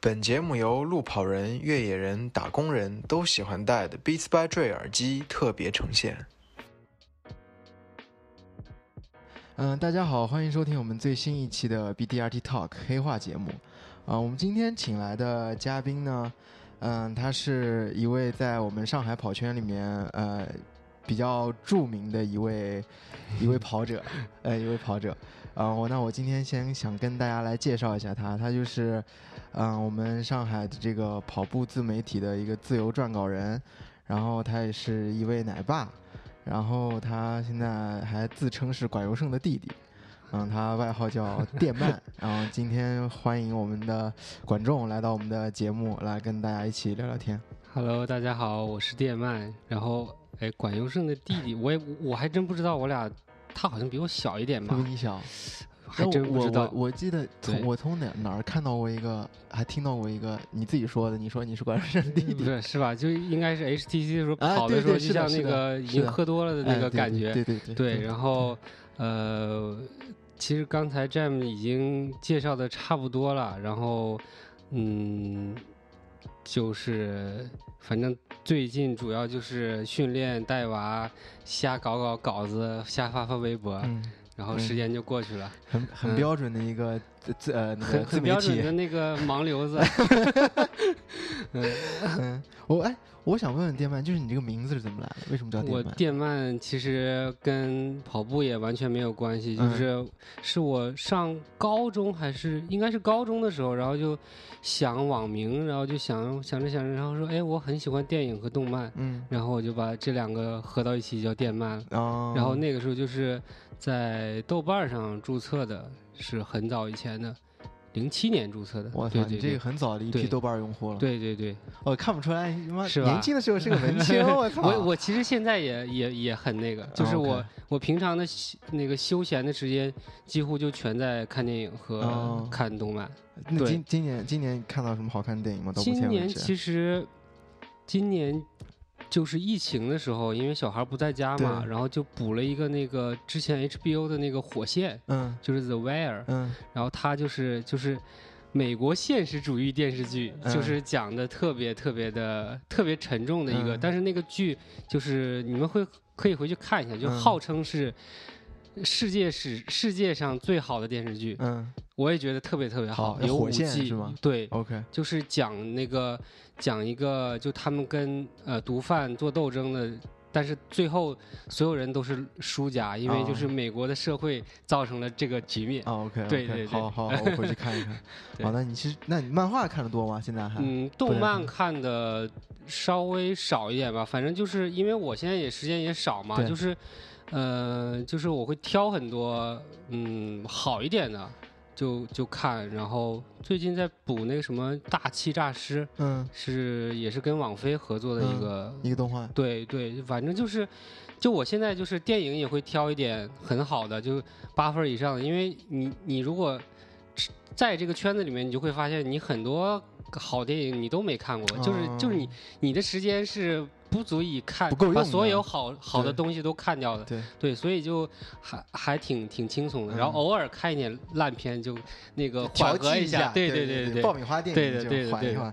本节目由路跑人、越野人、打工人都喜欢戴的 Beats by Dre 耳机特别呈现。嗯，大家好，欢迎收听我们最新一期的 BDRT Talk 黑话节目。啊，我们今天请来的嘉宾呢，嗯，他是一位在我们上海跑圈里面呃比较著名的一位一位跑者，呃，一位跑者。啊，我那我今天先想跟大家来介绍一下他，他就是嗯我们上海的这个跑步自媒体的一个自由撰稿人，然后他也是一位奶爸。然后他现在还自称是管尤胜的弟弟，嗯，他外号叫电鳗。然后今天欢迎我们的管仲来到我们的节目，来跟大家一起聊聊天。Hello，大家好，我是电鳗。然后，哎，管尤胜的弟弟，我也我还真不知道，我俩他好像比我小一点吧？比你小。还真不知道，我记得从我从哪哪儿看到过一个，还听到过一个你自己说的，你说你是管胜弟弟，对，是吧？就应该是 HTC 的时候跑的时候，就像那个已经喝多了的那个感觉，对对对。对，然后呃，其实刚才 Jam 已经介绍的差不多了，然后嗯，就是反正最近主要就是训练带娃，瞎搞搞稿子，瞎发发微博。然后时间就过去了，很很标准的一个自呃很很标准的那个盲流子。嗯，我 哎，我想问问电鳗，就是你这个名字是怎么来的？为什么叫电鳗？我电鳗其实跟跑步也完全没有关系，就是是我上高中还是应该是高中的时候，然后就想网名，然后就想想着想着，然后说哎，我很喜欢电影和动漫，嗯，然后我就把这两个合到一起叫电鳗。哦，然后那个时候就是。在豆瓣上注册的是很早以前的，零七年注册的。我操，你这个很早的一批豆瓣用户了。对对对，我看不出来，是吧？年轻的时候是个文青，我操！我我其实现在也也也很那个，就是我我平常的那个休闲的时间几乎就全在看电影和看动漫。那今今年今年看到什么好看的电影吗？今年其实今年。就是疫情的时候，因为小孩不在家嘛，然后就补了一个那个之前 HBO 的那个《火线》，嗯，就是 The Wire，嗯，然后它就是就是美国现实主义电视剧，就是讲的特别特别的特别沉重的一个，但是那个剧就是你们会可以回去看一下，就号称是世界史世界上最好的电视剧，嗯，我也觉得特别特别好，有火线是吗？对，OK，就是讲那个。讲一个，就他们跟呃毒贩做斗争的，但是最后所有人都是输家，因为就是美国的社会造成了这个局面。啊，OK，对对对，好好，我回去看一看。好，那你其实，那你漫画看的多吗？现在还？嗯，动漫看的稍微少一点吧。反正就是因为我现在也时间也少嘛，就是，呃，就是我会挑很多嗯好一点的。就就看，然后最近在补那个什么《大气诈师》，嗯，是也是跟网飞合作的一个一个动画。对对，反正就是，就我现在就是电影也会挑一点很好的，就八分以上的，因为你你如果在这个圈子里面，你就会发现你很多好电影你都没看过，就是就是你你的时间是。不足以看，把所有好好的东西都看掉的，对。对，所以就还还挺挺轻松的。然后偶尔看一点烂片，就那个缓和一下，对对对对，爆米花电影就缓一缓。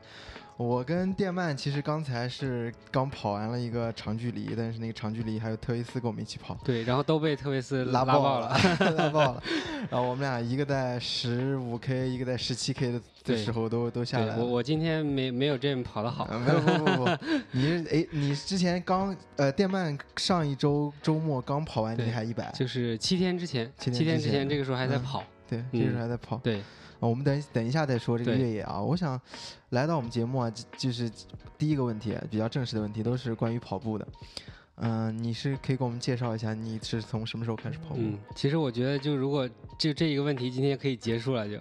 我跟电鳗其实刚才是刚跑完了一个长距离，但是那个长距离还有特维斯跟我们一起跑，对，然后都被特维斯拉爆了，拉爆了。然后我们俩一个在十五 K，一个在十七 K 的的时候都都下来了。我我今天没没有这么跑的好。不不不不，你是哎，你之前刚呃电鳗上一周周末刚跑完，你还一百，就是七天之前，七天之前这个时候还在跑，对，这个时候还在跑，对。我们等等一下再说这个越野啊，我想来到我们节目啊，就是第一个问题比较正式的问题，都是关于跑步的。嗯，你是可以给我们介绍一下你是从什么时候开始跑步？嗯，其实我觉得就如果就这一个问题今天可以结束了就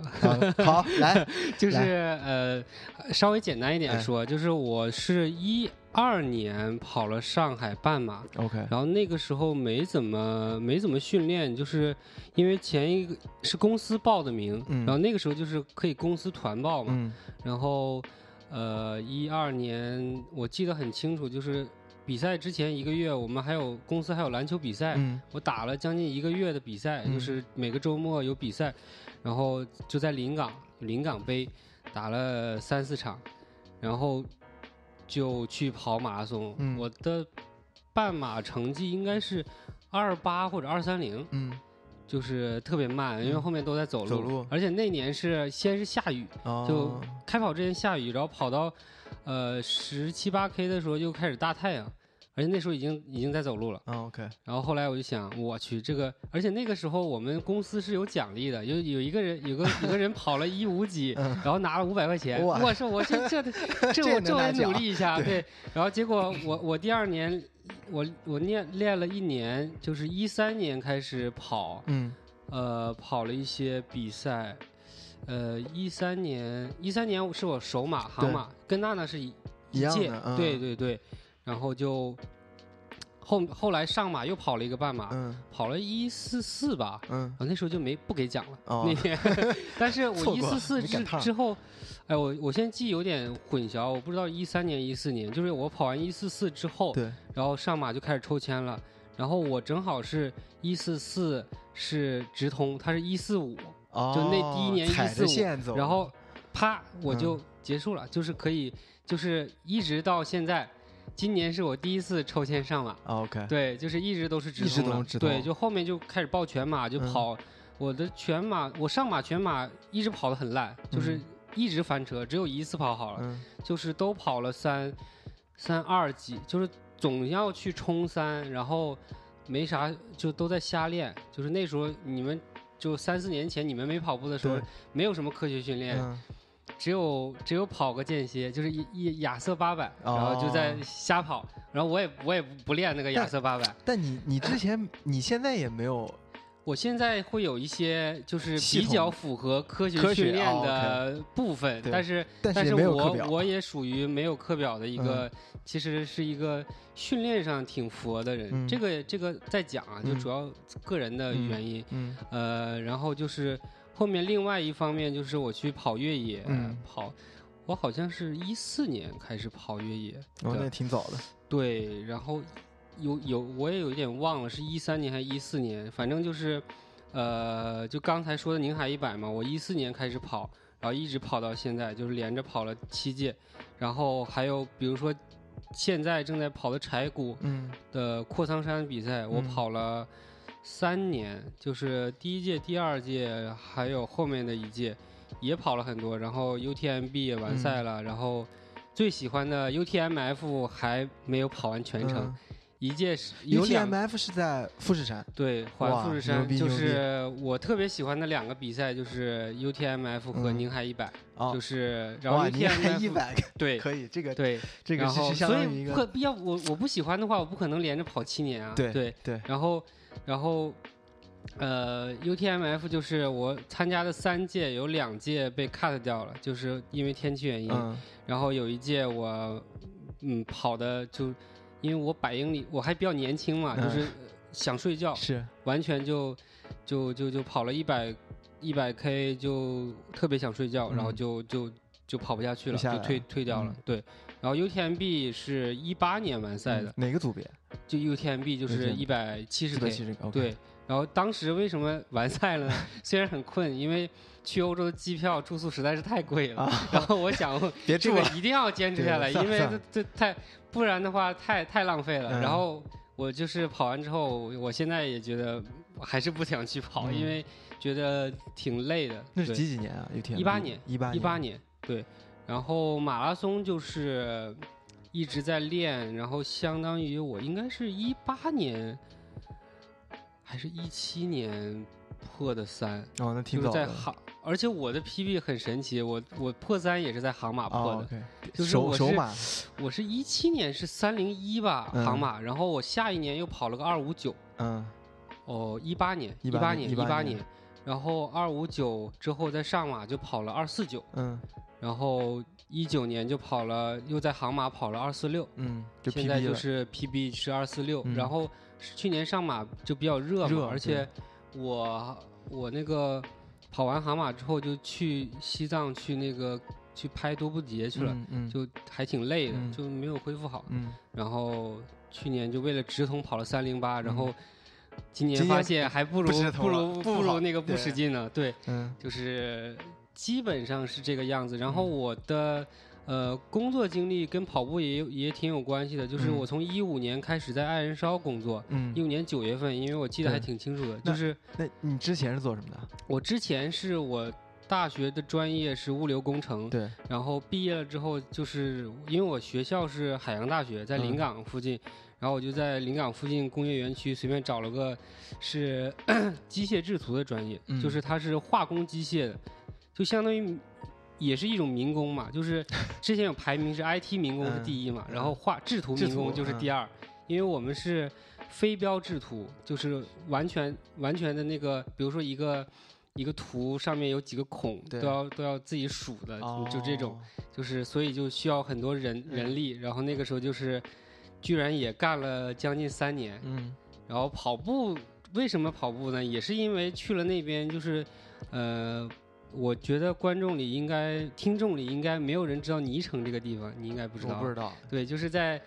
好来，就是呃稍微简单一点说，就是我是一。二年跑了上海半马，OK，然后那个时候没怎么没怎么训练，就是因为前一个是公司报的名，然后那个时候就是可以公司团报嘛，然后呃一二年我记得很清楚，就是比赛之前一个月，我们还有公司还有篮球比赛，我打了将近一个月的比赛，就是每个周末有比赛，然后就在临港临港杯。打了三四场，然后就去跑马拉松。我的半马成绩应该是二八或者二三零，嗯，就是特别慢，因为后面都在走路。走路。而且那年是先是下雨，就开跑之前下雨，然后跑到呃十七八 K 的时候就开始大太阳。而且那时候已经已经在走路了，OK。然后后来我就想，我去这个，而且那个时候我们公司是有奖励的，有有一个人有个有个人跑了一五几，然后拿了五百块钱。我说我这 这这我这我得努力一下，对。然后结果我我第二年我我练练了一年，就是一三年开始跑，嗯，呃，跑了一些比赛，呃，一三年一三年是我首马航马，跟娜娜是一一届，对对对。然后就后后来上马又跑了一个半马，跑了一四四吧，嗯，那时候就没不给奖了那天，但是我一四四之之后，哎，我我现在记忆有点混淆，我不知道一三年一四年，就是我跑完一四四之后，对，然后上马就开始抽签了，然后我正好是一四四是直通，他是一四五，就那第一年一四五，然后啪我就结束了，就是可以，就是一直到现在。今年是我第一次抽签上马，OK，对，就是一直都是直通，对，就后面就开始报全马，就跑我的全马，我上马全马一直跑得很烂，就是一直翻车，只有一次跑好了，就是都跑了三三二几，就是总要去冲三，然后没啥，就都在瞎练，就是那时候你们就三四年前你们没跑步的时候，没有什么科学训练。只有只有跑个间歇，就是一一亚瑟八百，然后就在瞎跑，然后我也我也不练那个亚瑟八百。但你你之前你现在也没有，我现在会有一些就是比较符合科学训练的部分，但是但是我我也属于没有课表的一个，其实是一个训练上挺佛的人。这个这个在讲啊，就主要个人的原因，呃，然后就是。后面另外一方面就是我去跑越野，跑，我好像是一四年开始跑越野，哦，那挺早的。对，然后有有我也有一点忘了是一三年还是一四年，反正就是，呃，就刚才说的宁海一百嘛，我一四年开始跑，然后一直跑到现在，就是连着跑了七届，然后还有比如说现在正在跑的柴谷的阔苍山比赛，我跑了。三年，就是第一届、第二届，还有后面的一届，也跑了很多。然后 UTMB 也完赛了，然后最喜欢的 UTMF 还没有跑完全程。一届是 UTMF 是在富士山，对，环富士山。就是我特别喜欢的两个比赛，就是 UTMF 和宁海一百。就是然后 UTMF 一百，对，可以，这个对，这个是相当于一个。所以要我我不喜欢的话，我不可能连着跑七年啊。对对对，然后。然后，呃，UTMF 就是我参加的三届，有两届被 cut 掉了，就是因为天气原因。然后有一届我，嗯，跑的就，因为我百英里我还比较年轻嘛，就是想睡觉，是完全就就就就跑了一百一百 K 就特别想睡觉，然后就就就跑不下去了，就退退掉了。对。然后 UTMB 是一八年完赛的，哪个组别？就 UTMB 就是一百七十 K，对。然后当时为什么完赛了呢？虽然很困，因为去欧洲的机票住宿实在是太贵了。然后我想，别这个一定要坚持下来，因为这这太不然的话太太浪费了。然后我就是跑完之后，我现在也觉得还是不想去跑，因为觉得挺累的。那是几几年啊？UTMB 一八年，一八一八年，对。然后马拉松就是一直在练，然后相当于我应该是一八年还是一七年破的三哦，那挺早的。在杭，而且我的 PB 很神奇，我我破三也是在杭马破的，就是我是我是一七年是三零一吧杭马，然后我下一年又跑了个二五九，嗯，哦一八年一八年一八年，然后二五九之后再上马就跑了二四九，嗯。然后一九年就跑了，又在杭马跑了二四六，嗯，现在就是 PB 是二四六。然后去年上马就比较热嘛，而且我我那个跑完杭马之后就去西藏去那个去拍多布节去了，就还挺累的，就没有恢复好。然后去年就为了直通跑了三零八，然后今年发现还不如不如不如那个不使劲呢，对，就是。基本上是这个样子。然后我的呃工作经历跟跑步也也挺有关系的，就是我从一五年开始在爱人烧工作，一五年九月份，因为我记得还挺清楚的。就是那你之前是做什么的？我之前是我。大学的专业是物流工程，对。然后毕业了之后，就是因为我学校是海洋大学，在临港附近，然后我就在临港附近工业园区随便找了个是 机械制图的专业，就是它是化工机械的，就相当于也是一种民工嘛。就是 之前有排名是 IT 民工是第一嘛，然后画制图民工就是第二，因为我们是非标制图，就是完全完全的那个，比如说一个。一个图上面有几个孔，都要都要自己数的，就这种，就是所以就需要很多人人力。然后那个时候就是，居然也干了将近三年。嗯。然后跑步为什么跑步呢？也是因为去了那边，就是，呃，我觉得观众里应该、听众里应该没有人知道泥城这个地方，你应该不知道。我不知道。对，就是在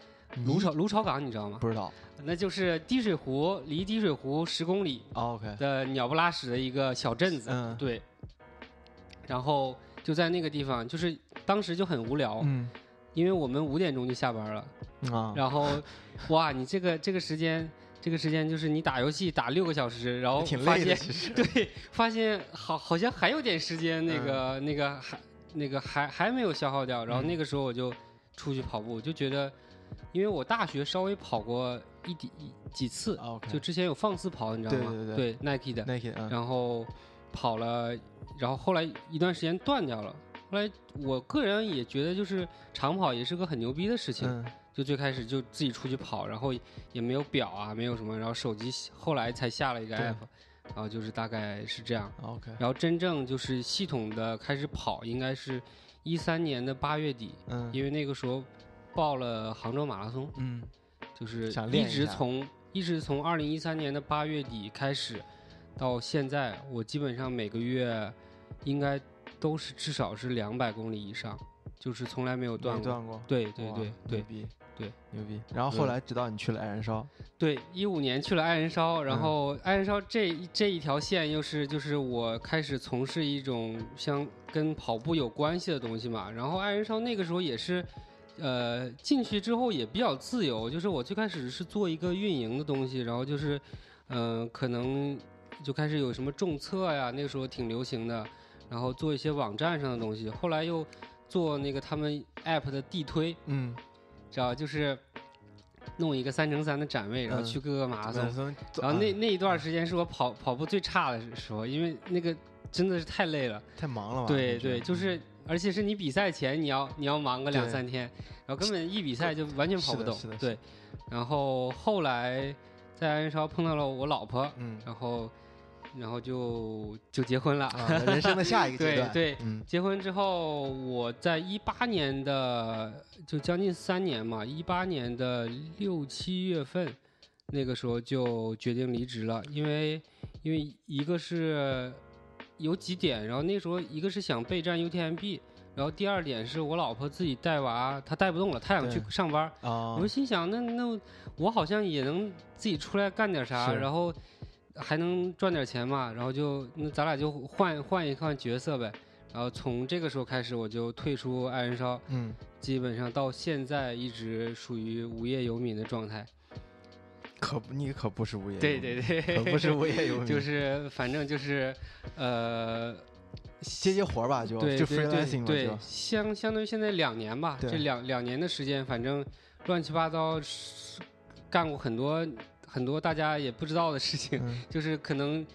卢潮卢潮港，你知道吗？不知道。那就是滴水湖，离滴水湖十公里 OK 的鸟不拉屎的一个小镇子，嗯对。然后就在那个地方，就是当时就很无聊，嗯因为我们五点钟就下班了，啊然后哇，你这个这个时间，这个时间就是你打游戏打六个小时，然后发现 对，发现好好像还有点时间，那个那个还那个还还没有消耗掉，然后那个时候我就出去跑步，就觉得。因为我大学稍微跑过一几几次，就之前有放肆跑，你知道吗？对对对，Nike 的，Nike，然后跑了，然后后来一段时间断掉了。后来我个人也觉得，就是长跑也是个很牛逼的事情。就最开始就自己出去跑，然后也没有表啊，没有什么，然后手机后来才下了一个 app，然后就是大概是这样。OK，然后真正就是系统的开始跑，应该是一三年的八月底，嗯，因为那个时候。报了杭州马拉松，嗯，就是一直从一直从二零一三年的八月底开始，到现在，我基本上每个月应该都是至少是两百公里以上，就是从来没有断过。对对对对，牛逼，对牛逼。然后后来直到你去了爱燃烧，对，一五年去了爱燃烧，然后爱燃烧这这一条线又是就是我开始从事一种像跟跑步有关系的东西嘛，然后爱燃烧那个时候也是。呃，进去之后也比较自由，就是我最开始是做一个运营的东西，然后就是，嗯，可能就开始有什么重测呀，那个时候挺流行的，然后做一些网站上的东西，后来又做那个他们 app 的地推，嗯，知道就是弄一个三乘三的展位，然后去各个马拉松，然后那那一段时间是我跑跑步最差的时候，因为那个真的是太累了，太忙了吧？对对，就是。而且是你比赛前你要你要忙个两三天，然后根本一比赛就完全跑不动。对，然后后来在安烧碰到了我老婆，嗯，然后然后就就结婚了，啊人生的下一个阶段。对对，结婚之后，我在一八年的就将近三年嘛，一八年的六七月份，那个时候就决定离职了，因为因为一个是。有几点，然后那时候一个是想备战 UTMB，然后第二点是我老婆自己带娃，她带不动了，她想去上班。我就心想，那那我好像也能自己出来干点啥，然后还能赚点钱嘛，然后就那咱俩就换换一换角色呗。然后从这个时候开始，我就退出爱燃烧，嗯，基本上到现在一直属于无业游民的状态。可不，你可不是无业，对对对，可不是无业游民，就是反正就是，呃，接接活吧，就就 freelancing 对，相相当于现在两年吧，这两两年的时间，反正乱七八糟干过很多很多大家也不知道的事情，就是可能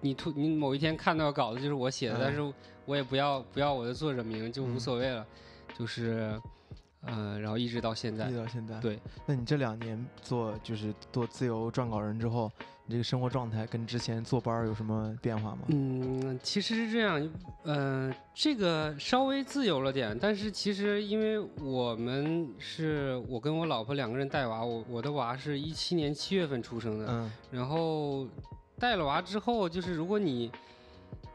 你突你某一天看到稿子就是我写的，但是我也不要不要我的作者名，就无所谓了，就是。呃，然后一直到现在，一直到现在。对，那你这两年做就是做自由撰稿人之后，你这个生活状态跟之前坐班有什么变化吗？嗯，其实是这样，嗯，这个稍微自由了点，但是其实因为我们是我跟我老婆两个人带娃，我我的娃是一七年七月份出生的，嗯，然后带了娃之后，就是如果你。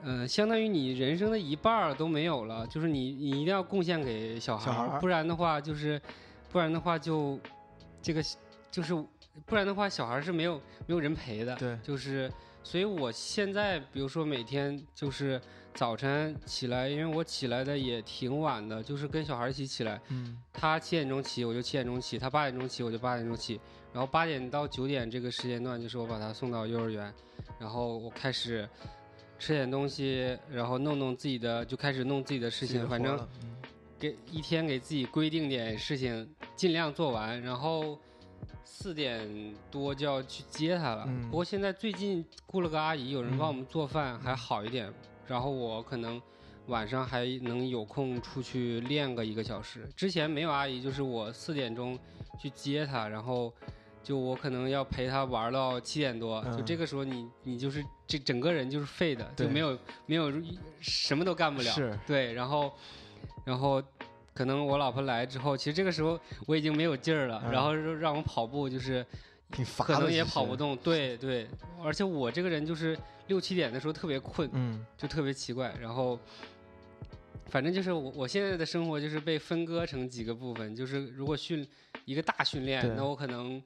嗯，相当于你人生的一半儿都没有了，就是你你一定要贡献给小孩儿，不然的话就是，不然的话就，这个就是，不然的话小孩是没有没有人陪的，对，就是，所以我现在比如说每天就是早晨起来，因为我起来的也挺晚的，就是跟小孩一起起来。嗯。他七点钟起，我就七点钟起；他八点钟起，我就八点钟起。然后八点到九点这个时间段，就是我把他送到幼儿园，然后我开始吃点东西，然后弄弄自己的，就开始弄自己的事情。反正给一天给自己规定点事情，尽量做完。然后四点多就要去接他了。不过现在最近雇了个阿姨，有人帮我们做饭，还好一点。然后我可能晚上还能有空出去练个一个小时。之前没有阿姨，就是我四点钟去接他，然后。就我可能要陪他玩到七点多，就这个时候你你就是这整个人就是废的，就没有没有什么都干不了。是，对，然后然后可能我老婆来之后，其实这个时候我已经没有劲儿了，然后让我跑步就是可能也跑不动。对对，而且我这个人就是六七点的时候特别困，嗯，就特别奇怪。然后反正就是我我现在的生活就是被分割成几个部分，就是如果训一个大训练，那我可能。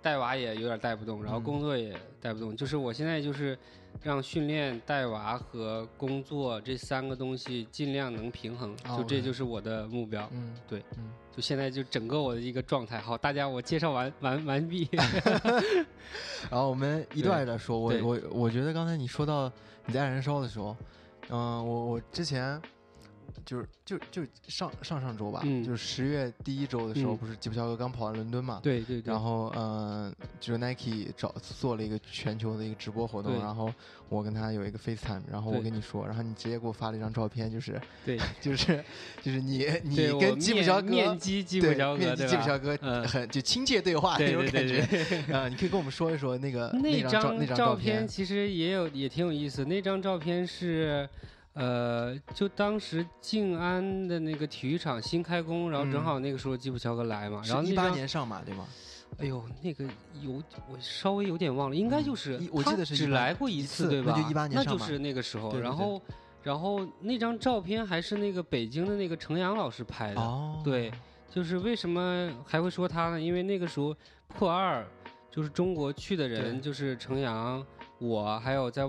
带娃也有点带不动，然后工作也带不动，就是我现在就是让训练、带娃和工作这三个东西尽量能平衡，就这就是我的目标。嗯，对，嗯，就现在就整个我的一个状态。好，大家我介绍完完完毕。然后我们一段一段说。我我我觉得刚才你说到你在燃烧的时候，嗯，我我之前。就是就就上上上周吧，就是十月第一周的时候，不是吉普乔格刚跑完伦敦嘛？对对对。然后嗯，就是 Nike 找做了一个全球的一个直播活动，然后我跟他有一个 FaceTime，然后我跟你说，然后你直接给我发了一张照片，就是对，就是就是你你跟吉普乔格面基吉普乔格吉普乔格很就亲切对话那种感觉啊，你可以跟我们说一说那个 那张那张照片，其实也有也挺有意思，那张照片是。呃，就当时静安的那个体育场新开工，然后正好那个时候基普乔格来嘛，然后一八年上马对吗？哎呦，那个有我稍微有点忘了，应该就是我记得是只来过一次对吧？那就一八年那就是那个时候，然后然后那张照片还是那个北京的那个程阳老师拍的，对，就是为什么还会说他呢？因为那个时候破二就是中国去的人就是程阳，我还有在。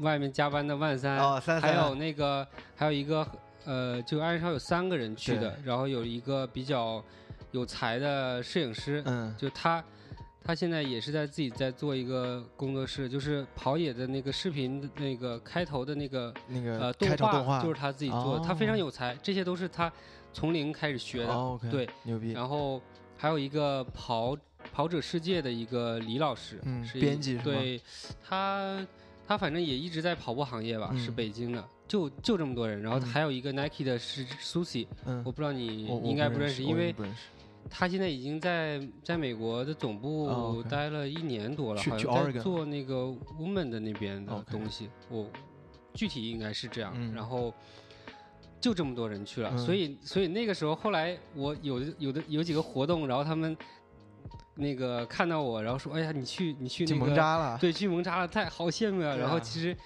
外面加班的万三，还有那个，还有一个，呃，就安超有三个人去的，然后有一个比较有才的摄影师，嗯，就他，他现在也是在自己在做一个工作室，就是跑野的那个视频那个开头的那个那个呃动画，就是他自己做的，他非常有才，这些都是他从零开始学的，对，牛逼。然后还有一个跑跑者世界的一个李老师，嗯，是编辑，对，他。他反正也一直在跑步行业吧，是北京的，就就这么多人。然后还有一个 Nike 的是 Susie，我不知道你应该不认识，因为他现在已经在在美国的总部待了一年多了，好像在做那个 Woman 的那边的东西。我具体应该是这样。然后就这么多人去了，所以所以那个时候后来我有的有的有几个活动，然后他们。那个看到我，然后说：“哎呀，你去你去那个蒙扎了，对，去蒙扎了，太好羡慕啊！”然后其实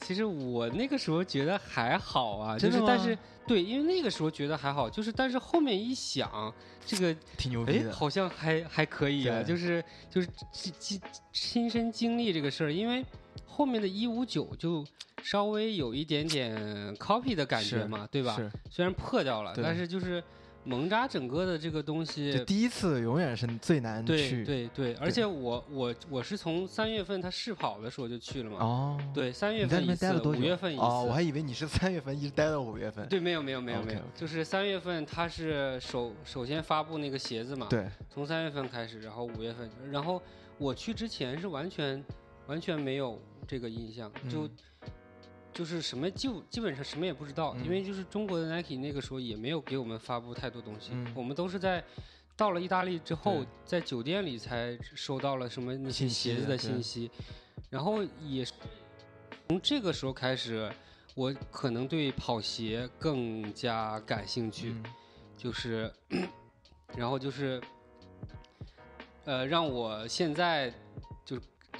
其实我那个时候觉得还好啊，就是但是对，因为那个时候觉得还好，就是但是后面一想，这个挺牛逼的，好像还还可以啊，就是就是亲亲身经历这个事儿，因为后面的一五九就稍微有一点点 copy 的感觉嘛，对吧？虽然破掉了，但是就是。蒙扎整个的这个东西，第一次永远是最难去。对对对，而且我我我是从三月份他试跑的时候就去了嘛。哦。对，三月份一次，五月份一次。哦，我还以为你是三月份一直待到五月份。对，没有没有没有没有，就是三月份他是首首先发布那个鞋子嘛。对。从三月份开始，然后五月份，然后我去之前是完全完全没有这个印象，就。就是什么就基本上什么也不知道，因为就是中国的 Nike 那个时候也没有给我们发布太多东西，我们都是在到了意大利之后，在酒店里才收到了什么那些鞋子的信息，然后也从这个时候开始，我可能对跑鞋更加感兴趣，就是，然后就是，呃，让我现在。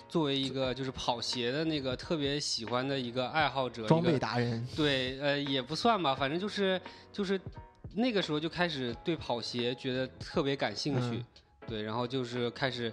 作为一个就是跑鞋的那个特别喜欢的一个爱好者，装备达人，对，呃，也不算吧，反正就是就是那个时候就开始对跑鞋觉得特别感兴趣，对，然后就是开始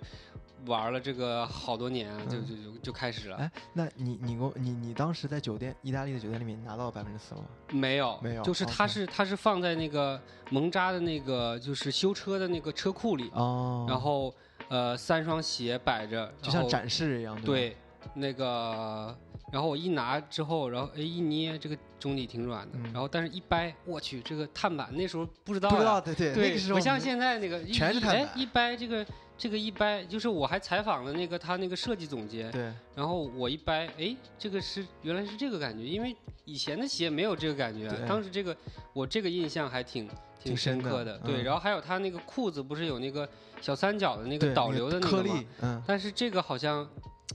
玩了这个好多年，就就就就开始了。哎，那你你给我你你当时在酒店意大利的酒店里面拿到百分之四了吗？没有，没有，就是它是它是放在那个蒙扎的那个就是修车的那个车库里，哦，然后呃三双鞋摆着，就像展示一样，对，那个。然后我一拿之后，然后哎一捏，这个中底挺软的。然后但是一掰，我去，这个碳板那时候不知道，不知道对对对，不像现在那个全是碳板。一掰这个这个一掰，就是我还采访了那个他那个设计总监。对。然后我一掰，哎，这个是原来是这个感觉，因为以前的鞋没有这个感觉。当时这个我这个印象还挺挺深刻的。对。然后还有他那个裤子不是有那个小三角的那个导流的那个吗？嗯。但是这个好像。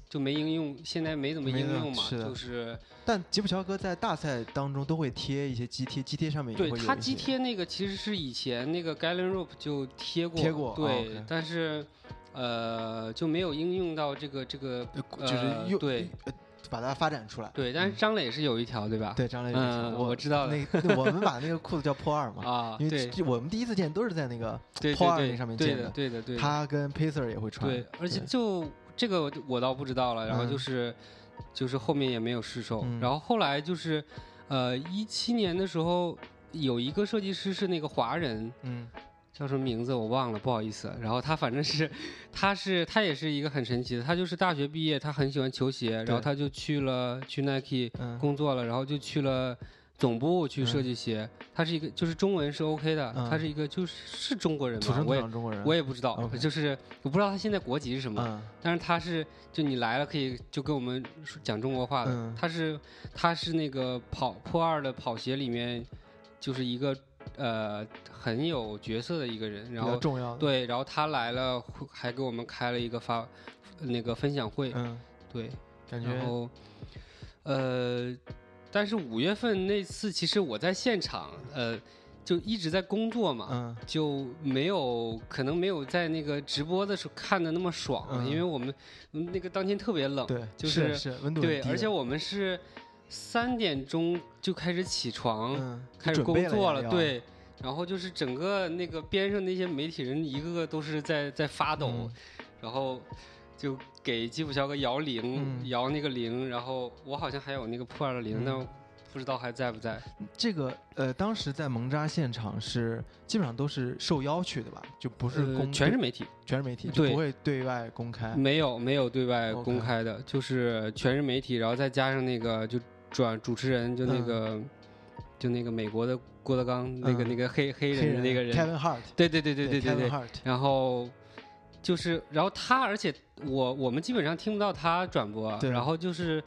就没应用，现在没怎么应用嘛，就是。但吉普乔格在大赛当中都会贴一些肌贴，肌贴上面也会对他肌贴那个其实是以前那个 Galen Rope 就贴过，贴过，对，但是呃就没有应用到这个这个，就是用对，把它发展出来。对，但是张磊是有一条，对吧？对，张磊有一条，我知道那我们把那个裤子叫破二嘛，啊，因为我们第一次见都是在那个破二那上面见的，对的，对的。他跟 Pacer 也会穿，对，而且就。这个我倒不知道了，然后就是，就是后面也没有试售，然后后来就是，呃，一七年的时候有一个设计师是那个华人，嗯，叫什么名字我忘了，不好意思。然后他反正是，他是他也是一个很神奇的，他就是大学毕业，他很喜欢球鞋，然后他就去了去 Nike 工作了，然后就去了。总部去设计鞋，他是一个，就是中文是 OK 的，他是一个就是是中国人吗？我也中国人，我也不知道，就是我不知道他现在国籍是什么，但是他是就你来了可以就跟我们讲中国话的，他是他是那个跑破二的跑鞋里面就是一个呃很有角色的一个人，然后重要对，然后他来了还给我们开了一个发那个分享会，嗯，对，感觉然后呃。但是五月份那次，其实我在现场，呃，就一直在工作嘛，就没有可能没有在那个直播的时候看的那么爽，因为我们那个当天特别冷，对，就是是温度对，而且我们是三点钟就开始起床，开始工作了，对，然后就是整个那个边上那些媒体人一个个都是在在发抖，然后。就给吉普乔格摇铃，摇那个铃，然后我好像还有那个破二的铃，但不知道还在不在。这个呃，当时在蒙扎现场是基本上都是受邀去的吧？就不是公，全是媒体，全是媒体，就不会对外公开。没有没有对外公开的，就是全是媒体，然后再加上那个就转主持人，就那个就那个美国的郭德纲，那个那个黑黑人的那个人，Kevin Hart，对对对对对对对，然后。就是，然后他，而且我我们基本上听不到他转播，然后就是，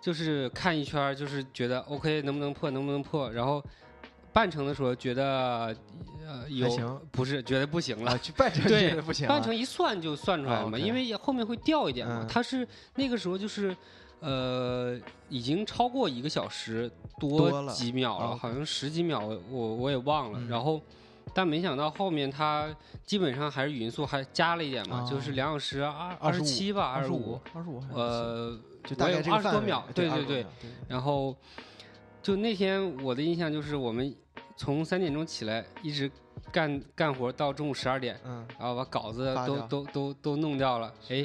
就是看一圈，就是觉得 OK，能不能破，能不能破，然后半程的时候觉得呃有，不是觉得不行了，去半程 觉得不行，半程一算就算出来了嘛，因为后面会掉一点嘛，他是那个时候就是呃已经超过一个小时多几秒了，好像十几秒，我我也忘了，然后。但没想到后面他基本上还是语音速还加了一点嘛，就是两小时二二十七吧，二十五，二十五，呃，就大概二十多秒，对对对。然后就那天我的印象就是我们从三点钟起来一直干干活到中午十二点，嗯，然后把稿子都都都都弄掉了，哎，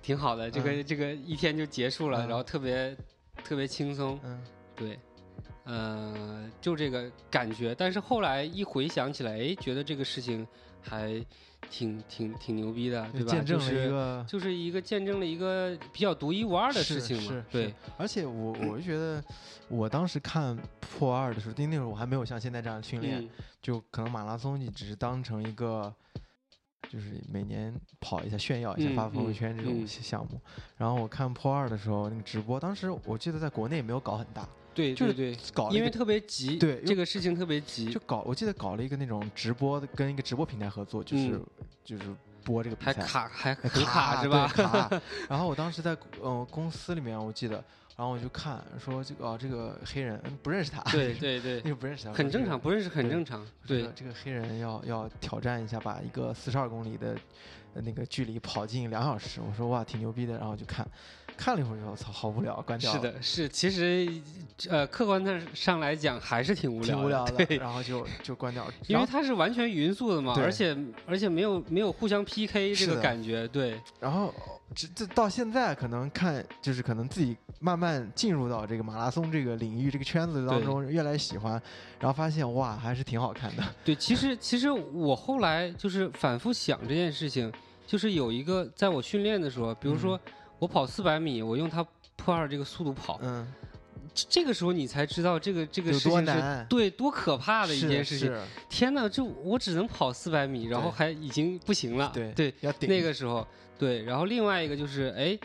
挺好的，这个这个一天就结束了，然后特别特别轻松，嗯，对。呃，就这个感觉，但是后来一回想起来，哎，觉得这个事情还挺挺挺牛逼的，对吧？见证了一个，就是一个见证了一个比较独一无二的事情嘛。对，而且我我就觉得，我当时看破二的时候，因为那时候我还没有像现在这样训练，就可能马拉松你只是当成一个，就是每年跑一下炫耀一下发朋友圈这种项目。然后我看破二的时候，那个直播，当时我记得在国内也没有搞很大。对，就是对，搞，因为特别急，对，这个事情特别急，就搞，我记得搞了一个那种直播，跟一个直播平台合作，就是就是播这个比赛，还卡还很卡是吧？卡。然后我当时在嗯公司里面，我记得，然后我就看说这个哦这个黑人不认识他，对对对，那个不认识他，很正常，不认识很正常。对，这个黑人要要挑战一下，把一个四十二公里的那个距离跑进两小时，我说哇挺牛逼的，然后就看。看了一会儿之后，操，好无聊，关掉。是的，是，其实，呃，客观的上来讲还是挺无聊，挺无聊的。对，然后就就关掉，因为它是完全匀速的嘛，而且而且没有没有互相 PK 这个感觉，对。然后这这到现在可能看就是可能自己慢慢进入到这个马拉松这个领域这个圈子当中，越来越喜欢，然后发现哇，还是挺好看的。对，其实其实我后来就是反复想这件事情，就是有一个在我训练的时候，比如说。我跑四百米，我用它破二这个速度跑，嗯，这个时候你才知道这个这个事情是对多可怕的一件事情。天哪，就我只能跑四百米，然后还已经不行了。对对，那个时候对。然后另外一个就是，哎，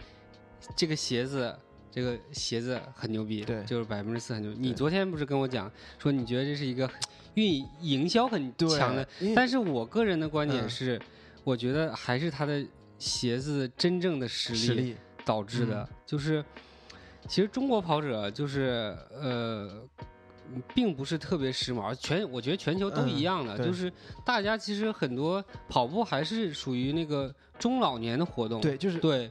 这个鞋子，这个鞋子很牛逼，对，就是百分之四很牛。你昨天不是跟我讲说你觉得这是一个运营销很强的，但是我个人的观点是，我觉得还是他的鞋子真正的实力。导致的就是，其实中国跑者就是呃，并不是特别时髦，全我觉得全球都一样的，就是大家其实很多跑步还是属于那个中老年的活动。对，就是对，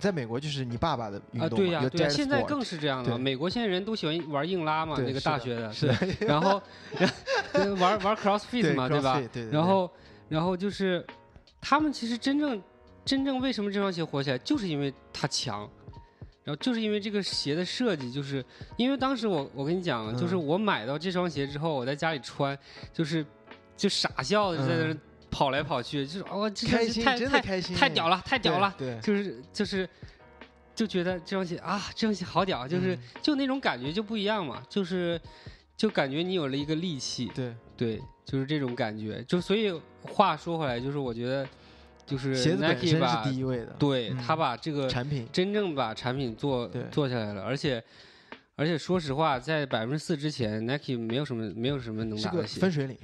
在美国就是你爸爸的运动。啊，对呀，对呀，现在更是这样了。美国现在人都喜欢玩硬拉嘛，那个大学的，是，然后 玩玩 CrossFit 嘛，对吧？对。然后，然后就是他们其实真正。真正为什么这双鞋火起来，就是因为它强，然后就是因为这个鞋的设计，就是因为当时我我跟你讲，就是我买到这双鞋之后，我在家里穿，就是就傻笑，就在那跑来跑去，就是哇，这双鞋太太太屌了，太屌了，对，就是就是就觉得这双鞋啊，这双鞋好屌，就是就那种感觉就不一样嘛，就是就感觉你有了一个利器，对。对，就是这种感觉，就所以话说回来，就是我觉得。就是鞋子本身是第一位的，对他把这个产品。真正把产品做做下来了，而且而且说实话，在百分之四之前，Nike 没有什么没有什么能打的鞋，分水岭，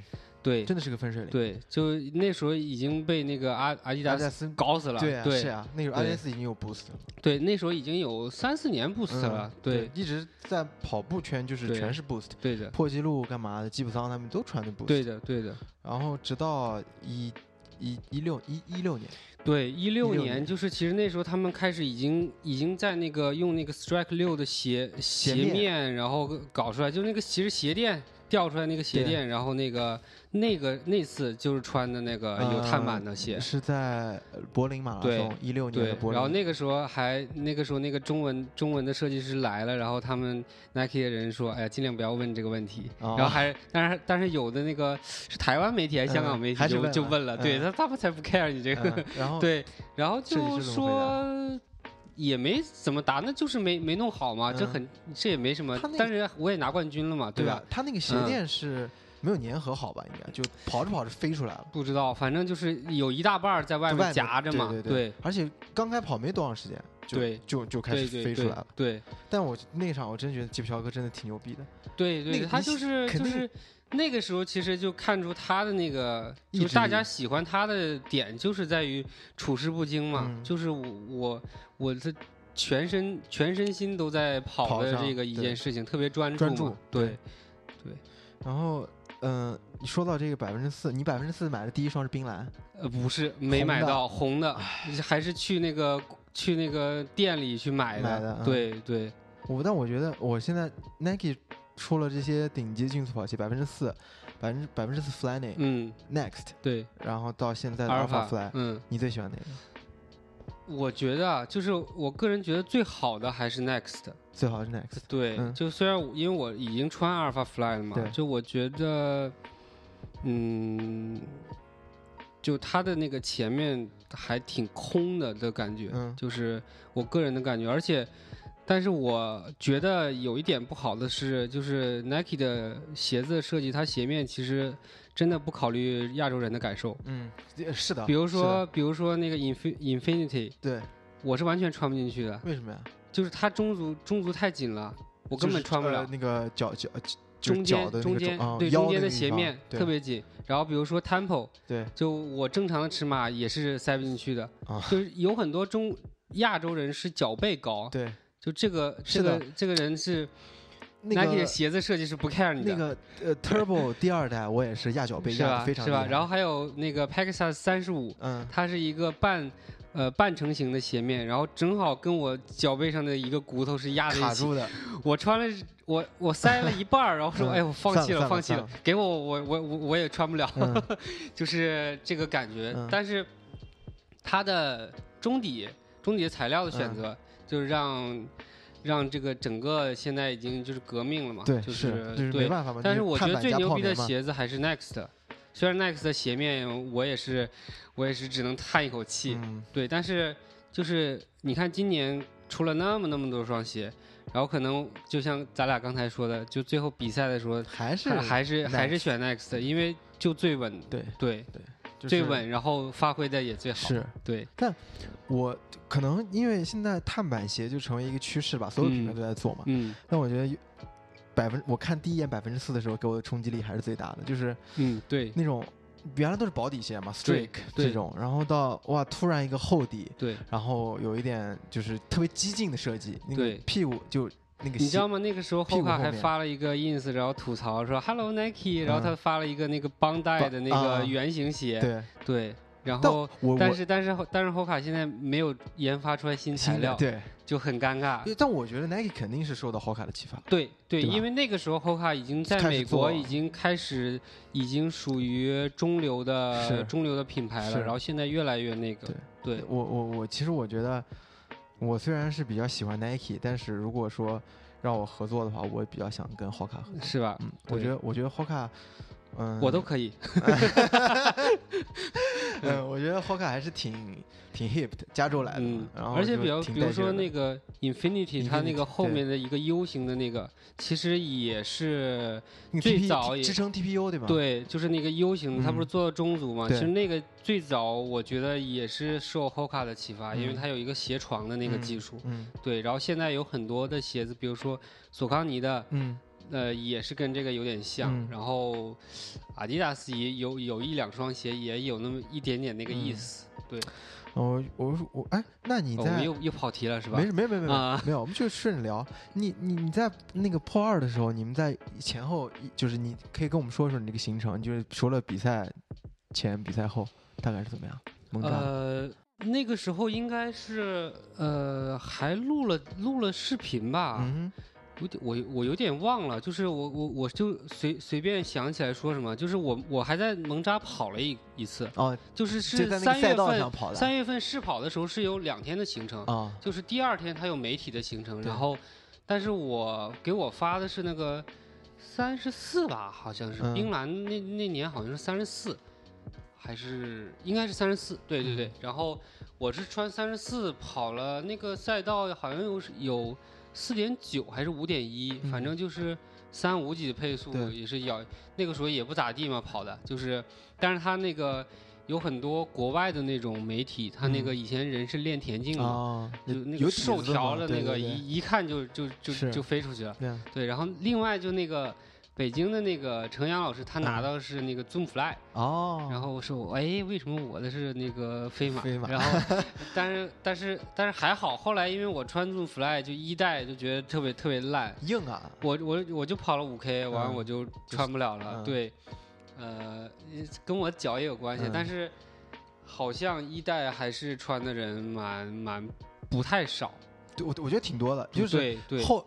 对，真的是个分水岭，对，就那时候已经被那个阿阿迪达斯搞死了，对，是啊，那时候阿迪达斯已经有 Boost 了，对，那时候已经有三四年 Boost 了，对，一直在跑步圈就是全是 Boost，对的，破纪录干嘛的，基普桑他们都穿的 Boost，对的，对的，然后直到一。一一六一一六年，对，一六年就是其实那时候他们开始已经已经在那个用那个 Strike 六的鞋鞋面，然后搞出来，就那个其实鞋垫。掉出来那个鞋垫，然后那个那个那次就是穿的那个有碳板的鞋，是在柏林马拉松一六年的柏林。然后那个时候还那个时候那个中文中文的设计师来了，然后他们 Nike 的人说：“哎呀，尽量不要问这个问题。”然后还但是但是有的那个是台湾媒体还是香港媒体就就问了，对他他们才不 care 你这个。然后 对，然后就说。也没怎么打，那就是没没弄好嘛，这很这也没什么。但是我也拿冠军了嘛，对吧？他那个鞋垫是没有粘合好吧？应该就跑着跑着飞出来了。不知道，反正就是有一大半在外面夹着嘛。对对对。而且刚开跑没多长时间，对，就就开始飞出来了。对。但我那场我真觉得吉普乔格真的挺牛逼的。对对，他就是就是。那个时候其实就看出他的那个，就大家喜欢他的点就是在于处事不惊嘛，就是我我的全身全身心都在跑的这个一件事情，特别专注，对对。然后嗯，你说到这个百分之四，你百分之四买的第一双是冰蓝？呃，不是，没买到红的，还是去那个去那个店里去买的，对对。我但我觉得我现在 Nike。出了这些顶级竞速跑鞋，百分之四，百分之百分之四 Flyknit，嗯，Next，对，然后到现在的 Alpha Fly，嗯，你最喜欢哪个？我觉得啊，就是我个人觉得最好的还是 Next，最好是 Next，对，就虽然因为我已经穿 Alpha Fly 了嘛，就我觉得，嗯，就它的那个前面还挺空的的感觉，就是我个人的感觉，而且。但是我觉得有一点不好的是，就是 Nike 的鞋子设计，它鞋面其实真的不考虑亚洲人的感受。嗯，是的。比如说，比如说那个 Infinity，对，我是完全穿不进去的。为什么呀？就是它中足中足太紧了，我根本穿不了。那个脚脚中间中间对中间的鞋面特别紧。然后比如说 Temple，对，就我正常的尺码也是塞不进去的。就是有很多中亚洲人是脚背高。对。就这个这个这个人是，Nike 的鞋子设计是不 care 你的。那个呃，Turbo 第二代我也是压脚背压的非常是吧？然后还有那个 Pegasus 三十五，嗯，它是一个半呃半成型的鞋面，然后正好跟我脚背上的一个骨头是压在一起的。我穿了，我我塞了一半儿，然后说，哎，我放弃了，放弃了，给我，我我我我也穿不了，就是这个感觉。但是它的中底中底的材料的选择，就是让让这个整个现在已经就是革命了嘛，对，就是对，没办法但是我觉得最牛逼的鞋子还是 Next。虽然 Next 的鞋面我也是，我也是只能叹一口气，对，但是就是你看今年出了那么那么多双鞋，然后可能就像咱俩刚才说的，就最后比赛的时候还是还是还是选 Next，因为就最稳，对对对，最稳，然后发挥的也最好，是对。但我可能因为现在碳板鞋就成为一个趋势吧，所有品牌都在做嘛，嗯，但我觉得。百分，我看第一眼百分之四的时候，给我的冲击力还是最大的，就是，嗯，对，那种原来都是薄底鞋嘛，Streak 这种，然后到哇，突然一个厚底，对，然后有一点就是特别激进的设计，那个屁股就那个，你知道吗？那个时候 Hoka 还发了一个 ins，然后吐槽说 Hello Nike，然后他发了一个那个邦带的那个圆形鞋，对对。然后，但是但是但是，霍卡现在没有研发出来新材料，对，就很尴尬。但我觉得 Nike 肯定是受到霍卡的启发。对对，因为那个时候霍卡已经在美国已经开始，已经属于中流的中流的品牌了。然后现在越来越那个。对，我我我其实我觉得，我虽然是比较喜欢 Nike，但是如果说让我合作的话，我比较想跟 Hoka 合作。是吧？嗯，我觉得我觉得霍卡。嗯，我都可以。嗯，我觉得 Hoka 还是挺挺 hip 的，加州来的。嗯，然后而且比较比如说那个 Infinity，它那个后面的一个 U 型的那个，其实也是最早也支撑 TPU 对吧？对，就是那个 U 型，它不是做中足嘛？其实那个最早我觉得也是受 Hoka 的启发，因为它有一个鞋床的那个技术。嗯，对。然后现在有很多的鞋子，比如说索康尼的。嗯。呃，也是跟这个有点像，然后阿迪达斯也有有一两双鞋也有那么一点点那个意思，对。我我我哎，那你在我们又又跑题了是吧？没事，没有没有没有没有，我们就顺着聊。你你你在那个破二的时候，你们在前后就是你可以跟我们说说你这个行程，就是除了比赛前、比赛后大概是怎么样？呃，那个时候应该是呃还录了录了视频吧。嗯。我我我有点忘了，就是我我我就随随便想起来说什么，就是我我还在蒙扎跑了一一次哦，就是是三月份三月份试跑的时候是有两天的行程啊，就是第二天他有媒体的行程，然后但是我给我发的是那个三十四吧，好像是冰蓝那那年好像是三十四，还是应该是三十四，对对对，然后我是穿三十四跑了那个赛道，好像有有。四点九还是五点一，反正就是三五几的配速，也是咬那个时候也不咋地嘛，跑的就是，但是他那个有很多国外的那种媒体，他那个以前人是练田径的，就那个瘦条的那个一一看就就就就飞出去了，对，然后另外就那个。北京的那个程阳老师，他拿到是那个 Zoom Fly 哦，然后我说，哎，为什么我的是那个飞马？飞马。然后，但是但是但是还好，后来因为我穿 Zoom Fly 就一代就觉得特别特别烂，硬啊！我我我就跑了五 K，完我就穿不了了。对，呃，跟我脚也有关系，但是好像一代还是穿的人蛮蛮不太少。对，我我觉得挺多的，就是后。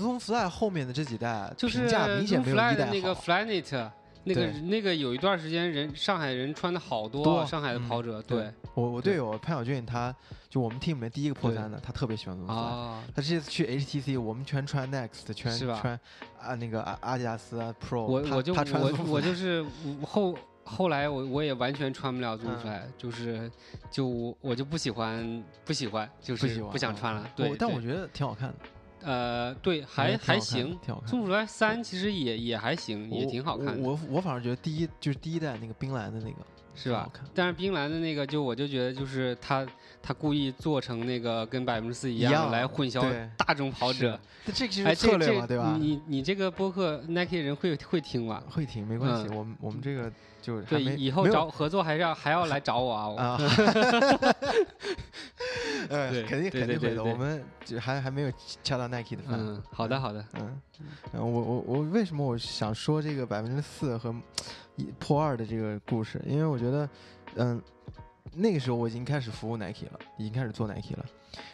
Zoom Fly 后面的这几代就是价明显没有一代那个 Flyknit，那个那个有一段时间人上海人穿的好多，上海的跑者。对，我我队友潘晓俊，他就我们 team 里面第一个破三的，他特别喜欢 Zoom Fly。他这次去 HTC，我们全穿 Next，全穿啊那个阿阿迪达斯 Pro。我我就我我就是后后来我我也完全穿不了 Zoom Fly，就是就我我就不喜欢不喜欢，就是不想穿了。对，但我觉得挺好看的。呃，对，还还行，挺好看。中出来三其实也也还行，也挺好看的。我我反而觉得第一就是第一代那个冰蓝的那个是吧？但是冰蓝的那个就我就觉得就是他他故意做成那个跟百分之四一样来混淆大众跑者。这其实策略嘛，对吧？你你这个播客 Nike 人会会听吗？会听，没关系。我们我们这个就对以后找合作还是要还要来找我啊。呃，肯定肯定会的。我们还还没有敲到 Nike 的饭。嗯，好的好的。嗯，我我我为什么我想说这个百分之四和破二的这个故事？因为我觉得，嗯，那个时候我已经开始服务 Nike 了，已经开始做 Nike 了。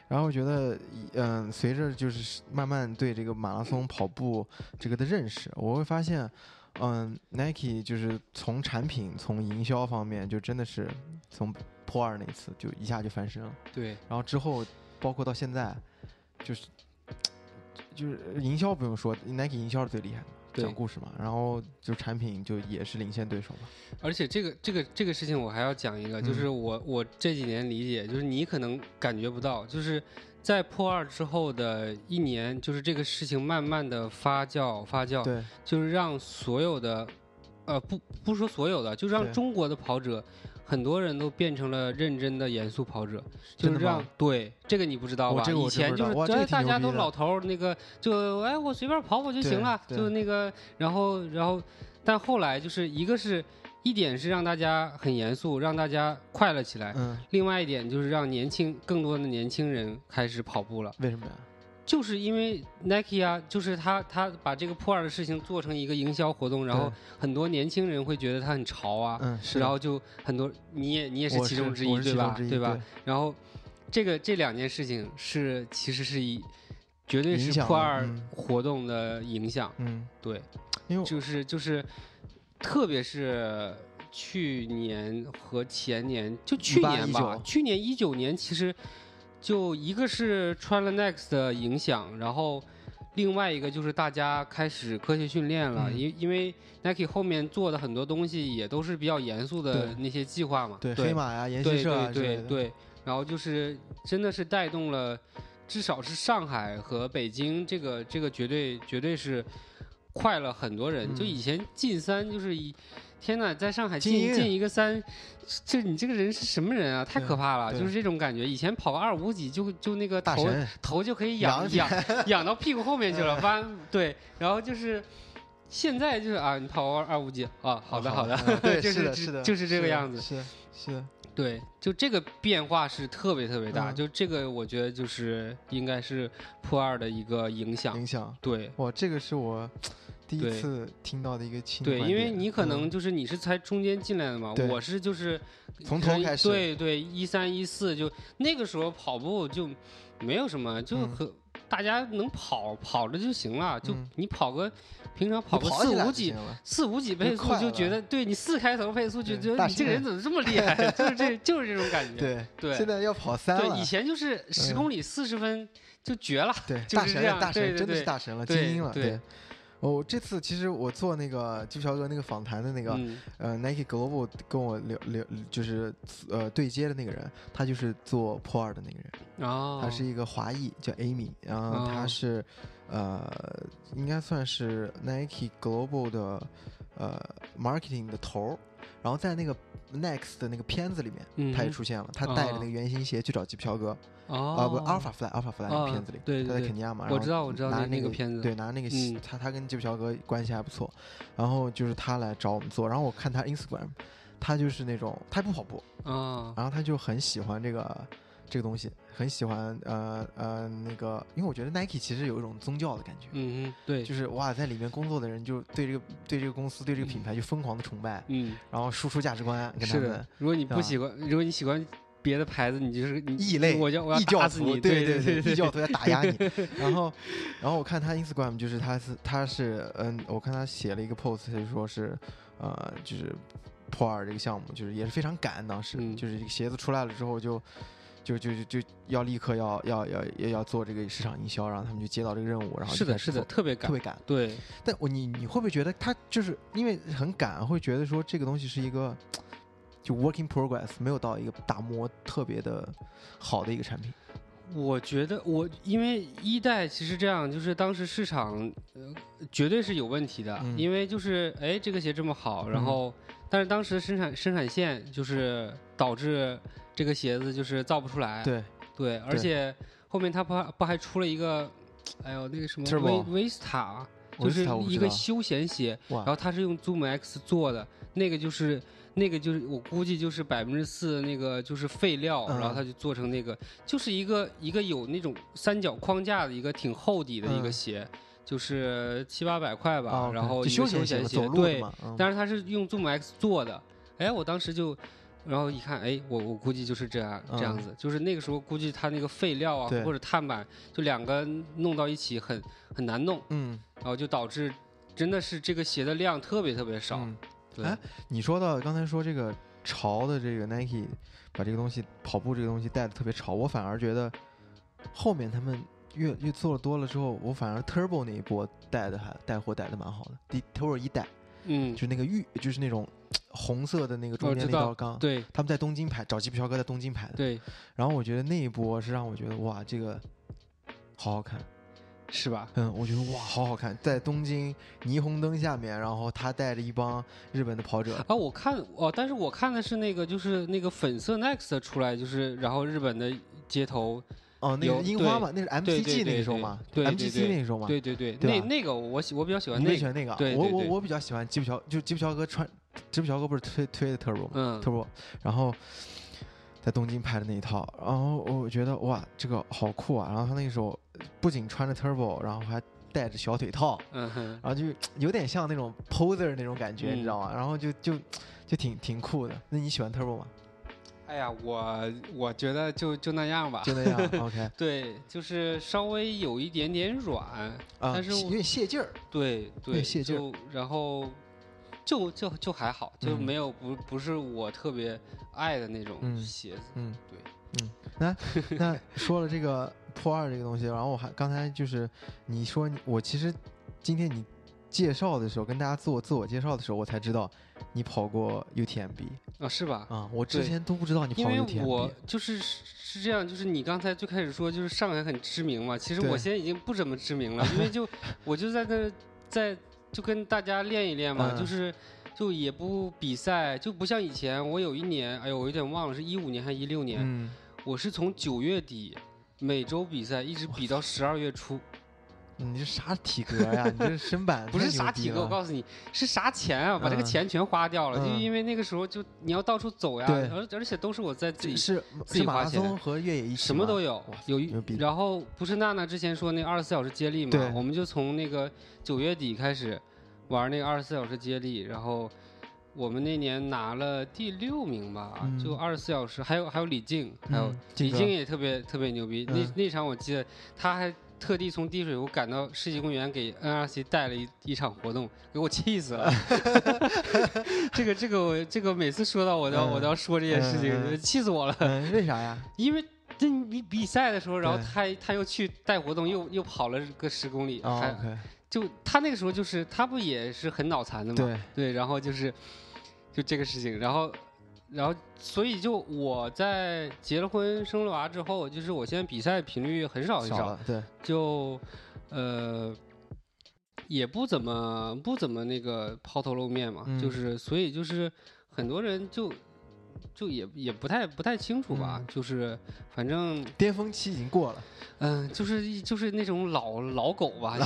然后我觉得，嗯，随着就是慢慢对这个马拉松跑步这个的认识，我会发现，嗯，Nike 就是从产品从营销方面就真的是从破二那次就一下就翻身了。对。然后之后包括到现在，就是就是营销不用说，Nike 营销是最厉害的。讲故事嘛，然后就产品就也是领先对手嘛。而且这个这个这个事情我还要讲一个，就是我我这几年理解，就是你可能感觉不到，就是在破二之后的一年，就是这个事情慢慢的发酵发酵，对，就是让所有的，呃不不说所有的，就让中国的跑者。很多人都变成了认真的严肃跑者，就是这样。对，这个你不知道吧？以前就是，大家都老头儿，那个就哎，我随便跑跑就行了，就那个，然后然后，但后来就是一个是一点是让大家很严肃，让大家快乐起来。嗯。另外一点就是让年轻更多的年轻人开始跑步了。为什么呀？就是因为 Nike 啊，就是他他把这个破二的事情做成一个营销活动，然后很多年轻人会觉得他很潮啊，嗯，是，然后就很多你也你也是其中之一对吧？对吧？然后这个这两件事情是其实是以绝对是破二活动的影响，嗯，对，因为就是就是特别是去年和前年，就去年吧，去年一九年其实。就一个是穿了 Next 的影响，然后另外一个就是大家开始科学训练了，因因为 Nike 后面做的很多东西也都是比较严肃的那些计划嘛，对黑马呀、研习社啊对对对，然后就是真的是带动了，至少是上海和北京这个这个绝对绝对是快了很多人，就以前进三就是以。天呐，在上海进进一个三，就你这个人是什么人啊？太可怕了，就是这种感觉。以前跑个二五几就就那个头头就可以仰仰仰到屁股后面去了，翻对。然后就是现在就是啊，你跑个二五几啊，好的好的，对，是是的，就是这个样子，是是，对，就这个变化是特别特别大。就这个，我觉得就是应该是破二的一个影响影响。对，哇，这个是我。第一次听到的一个亲对，因为你可能就是你是才中间进来的嘛，我是就是从头开始，对对，一三一四就那个时候跑步就没有什么，就和大家能跑跑着就行了，就你跑个平常跑个四五几四五几倍速就觉得，对你四开头配速就觉得你这个人怎么这么厉害，就是这就是这种感觉。对对，现在要跑三了，以前就是十公里四十分就绝了，对，大神大神真的是大神了，精英了，对。哦，这次其实我做那个季乔哥那个访谈的那个，呃，Nike Global 跟我聊聊，就是呃对接的那个人，他就是做破二的那个人，哦，他是一个华裔，叫 Amy，然后他是呃，应该算是 Nike Global 的呃 marketing 的头儿，然后在那个 Next 的那个片子里面，他也出现了，他带着那个圆形鞋去找吉普乔哥。啊不，Alpha Fly，Alpha Fly 那个片子里，他在肯尼亚嘛，我知道我知道拿那个片子，对，拿那个他他跟吉普乔格关系还不错，然后就是他来找我们做，然后我看他 Instagram，他就是那种他不跑步啊，然后他就很喜欢这个这个东西，很喜欢呃呃那个，因为我觉得 Nike 其实有一种宗教的感觉，嗯嗯，对，就是哇，在里面工作的人就对这个对这个公司对这个品牌就疯狂的崇拜，嗯，然后输出价值观跟他们，如果你不喜欢，如果你喜欢。别的牌子，你就是异类，我叫我要打死你，对对对，异教徒要打压你。然后，然后我看他 Instagram，就是他是他是嗯，我看他写了一个 post，就说是呃，就是破二这个项目，就是也是非常赶，当时就是这个鞋子出来了之后，就就就就就就要立刻要要要要要做这个市场营销，然后他们就接到这个任务，然后是的，是的，特别赶，特别赶。对，但我你你会不会觉得他就是因为很赶，会觉得说这个东西是一个。就 working progress 没有到一个打磨特别的好的一个产品。我觉得我因为一代其实这样，就是当时市场呃绝对是有问题的，因为就是哎这个鞋这么好，然后但是当时生产生产线就是导致这个鞋子就是造不出来。对对，而且后面他不不还出了一个，哎呦那个什么 V Vista，就是一个休闲鞋，然后它是用 Zoom X 做的，那个就是。那个就是我估计就是百分之四那个就是废料，然后他就做成那个，就是一个一个有那种三角框架的一个挺厚底的一个鞋，就是七八百块吧，然后休闲鞋，对，但是它是用 Zoom X 做的，哎，我当时就然后一看，哎，我我估计就是这样这样子，就是那个时候估计它那个废料啊或者碳板就两个弄到一起很很难弄，嗯，然后就导致真的是这个鞋的量特别特别少。哎，你说到刚才说这个潮的这个 Nike 把这个东西跑步这个东西带的特别潮，我反而觉得后面他们越越做的多了之后，我反而 Turbo 那一波带的还带货带的蛮好的，第 Turbo 一代。嗯，就是那个玉，就是那种红色的那个中间那道杠。对，他们在东京拍，找吉普乔格在东京拍的。对。然后我觉得那一波是让我觉得哇，这个好好看，是吧？嗯，我觉得哇，好好看，在东京霓虹灯下面，然后他带着一帮日本的跑者。啊，我看哦，但是我看的是那个，就是那个粉色 Next 出来，就是然后日本的街头。哦，那个樱花嘛，那是 MCG 那个时候嘛，MGC 那个时候嘛，对对对，那那个我喜我比较喜欢，你喜欢那个，我我我比较喜欢吉普乔，就吉普乔哥穿，吉普乔哥不是推推的 Turbo 嘛，Turbo，然后在东京拍的那一套，然后我觉得哇，这个好酷啊，然后他那个时候不仅穿着 Turbo，然后还带着小腿套，嗯哼，然后就有点像那种 poser 那种感觉，你知道吗？然后就就就挺挺酷的。那你喜欢 Turbo 吗？哎呀，我我觉得就就那样吧，就那样。OK，对，就是稍微有一点点软，但是有点泄劲儿。对对，泄劲儿。然后就就就还好，就没有不不是我特别爱的那种鞋子。嗯，对，嗯。那那说了这个破二这个东西，然后我还刚才就是你说我其实今天你介绍的时候跟大家自我自我介绍的时候，我才知道。你跑过 UTMB 啊？是吧？啊，我之前都不知道你跑 UTMB。因为我就是是这样，就是你刚才最开始说，就是上海很知名嘛。其实我现在已经不怎么知名了，因为就 我就在那在就跟大家练一练嘛，就是就也不比赛，就不像以前。我有一年，哎呦，我有点忘了，是一五年还是一六年？我是从九月底每周比赛，一直比到十二月初。你这啥体格呀？你这身板不是啥体格，我告诉你是啥钱啊！把这个钱全花掉了，就因为那个时候就你要到处走呀，而而且都是我在自己是自己花钱和越野一什么都有有。然后不是娜娜之前说那二十四小时接力嘛？我们就从那个九月底开始玩那个二十四小时接力，然后我们那年拿了第六名吧，就二十四小时。还有还有李静，还有李静也特别特别牛逼。那那场我记得他还。特地从滴水湖赶到世纪公园给 NRC 带了一一场活动，给我气死了。这个这个我这个每次说到我都要我都要说这件事情，气死我了。为啥呀？因为这你比赛的时候，然后他他又去带活动，又又跑了个十公里，还就他那个时候就是他不也是很脑残的嘛？对对，然后就是就这个事情，然后。然后，所以就我在结了婚、生了娃之后，就是我现在比赛频率很少很少，对，就呃也不怎么不怎么那个抛头露面嘛，就是所以就是很多人就。就也也不太不太清楚吧，就是反正巅峰期已经过了，嗯，就是就是那种老老狗吧，就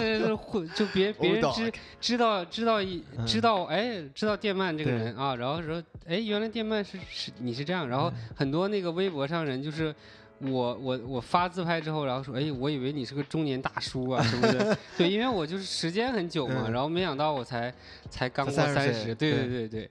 是会就别别人知知道知道一知道哎知道电鳗这个人啊，然后说哎原来电鳗是是你是这样，然后很多那个微博上人就是我我我发自拍之后，然后说哎我以为你是个中年大叔啊什么的，对，因为我就是时间很久嘛，然后没想到我才才刚过三十，对对。对对。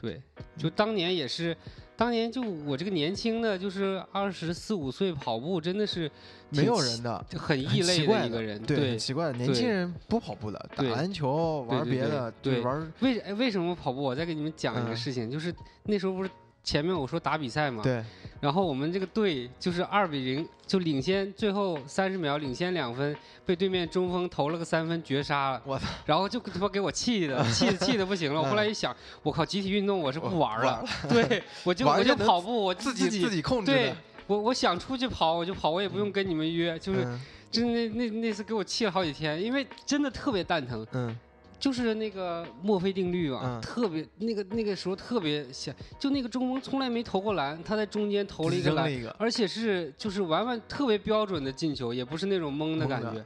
对，就当年也是，当年就我这个年轻的，就是二十四五岁跑步，真的是没有人的，就很异类的一个人。对，奇怪，年轻人不跑步的，打篮球、玩别的，对，玩。为为什么跑步？我再给你们讲一个事情，就是那时候不是。前面我说打比赛嘛，对，然后我们这个队就是二比零就领先，最后三十秒领先两分，被对面中锋投了个三分绝杀了，我操！然后就他妈给我气的，气的气的不行了。我后来一想，我靠，集体运动我是不玩了，对，我就我就跑步，我自己自己控制。对，我我想出去跑我就跑，我也不用跟你们约，就是，真那那那次给我气了好几天，因为真的特别蛋疼。嗯。就是那个墨菲定律啊，特别那个那个时候特别像，就那个中锋从来没投过篮，他在中间投了一个篮，而且是就是完完特别标准的进球，也不是那种懵的感觉。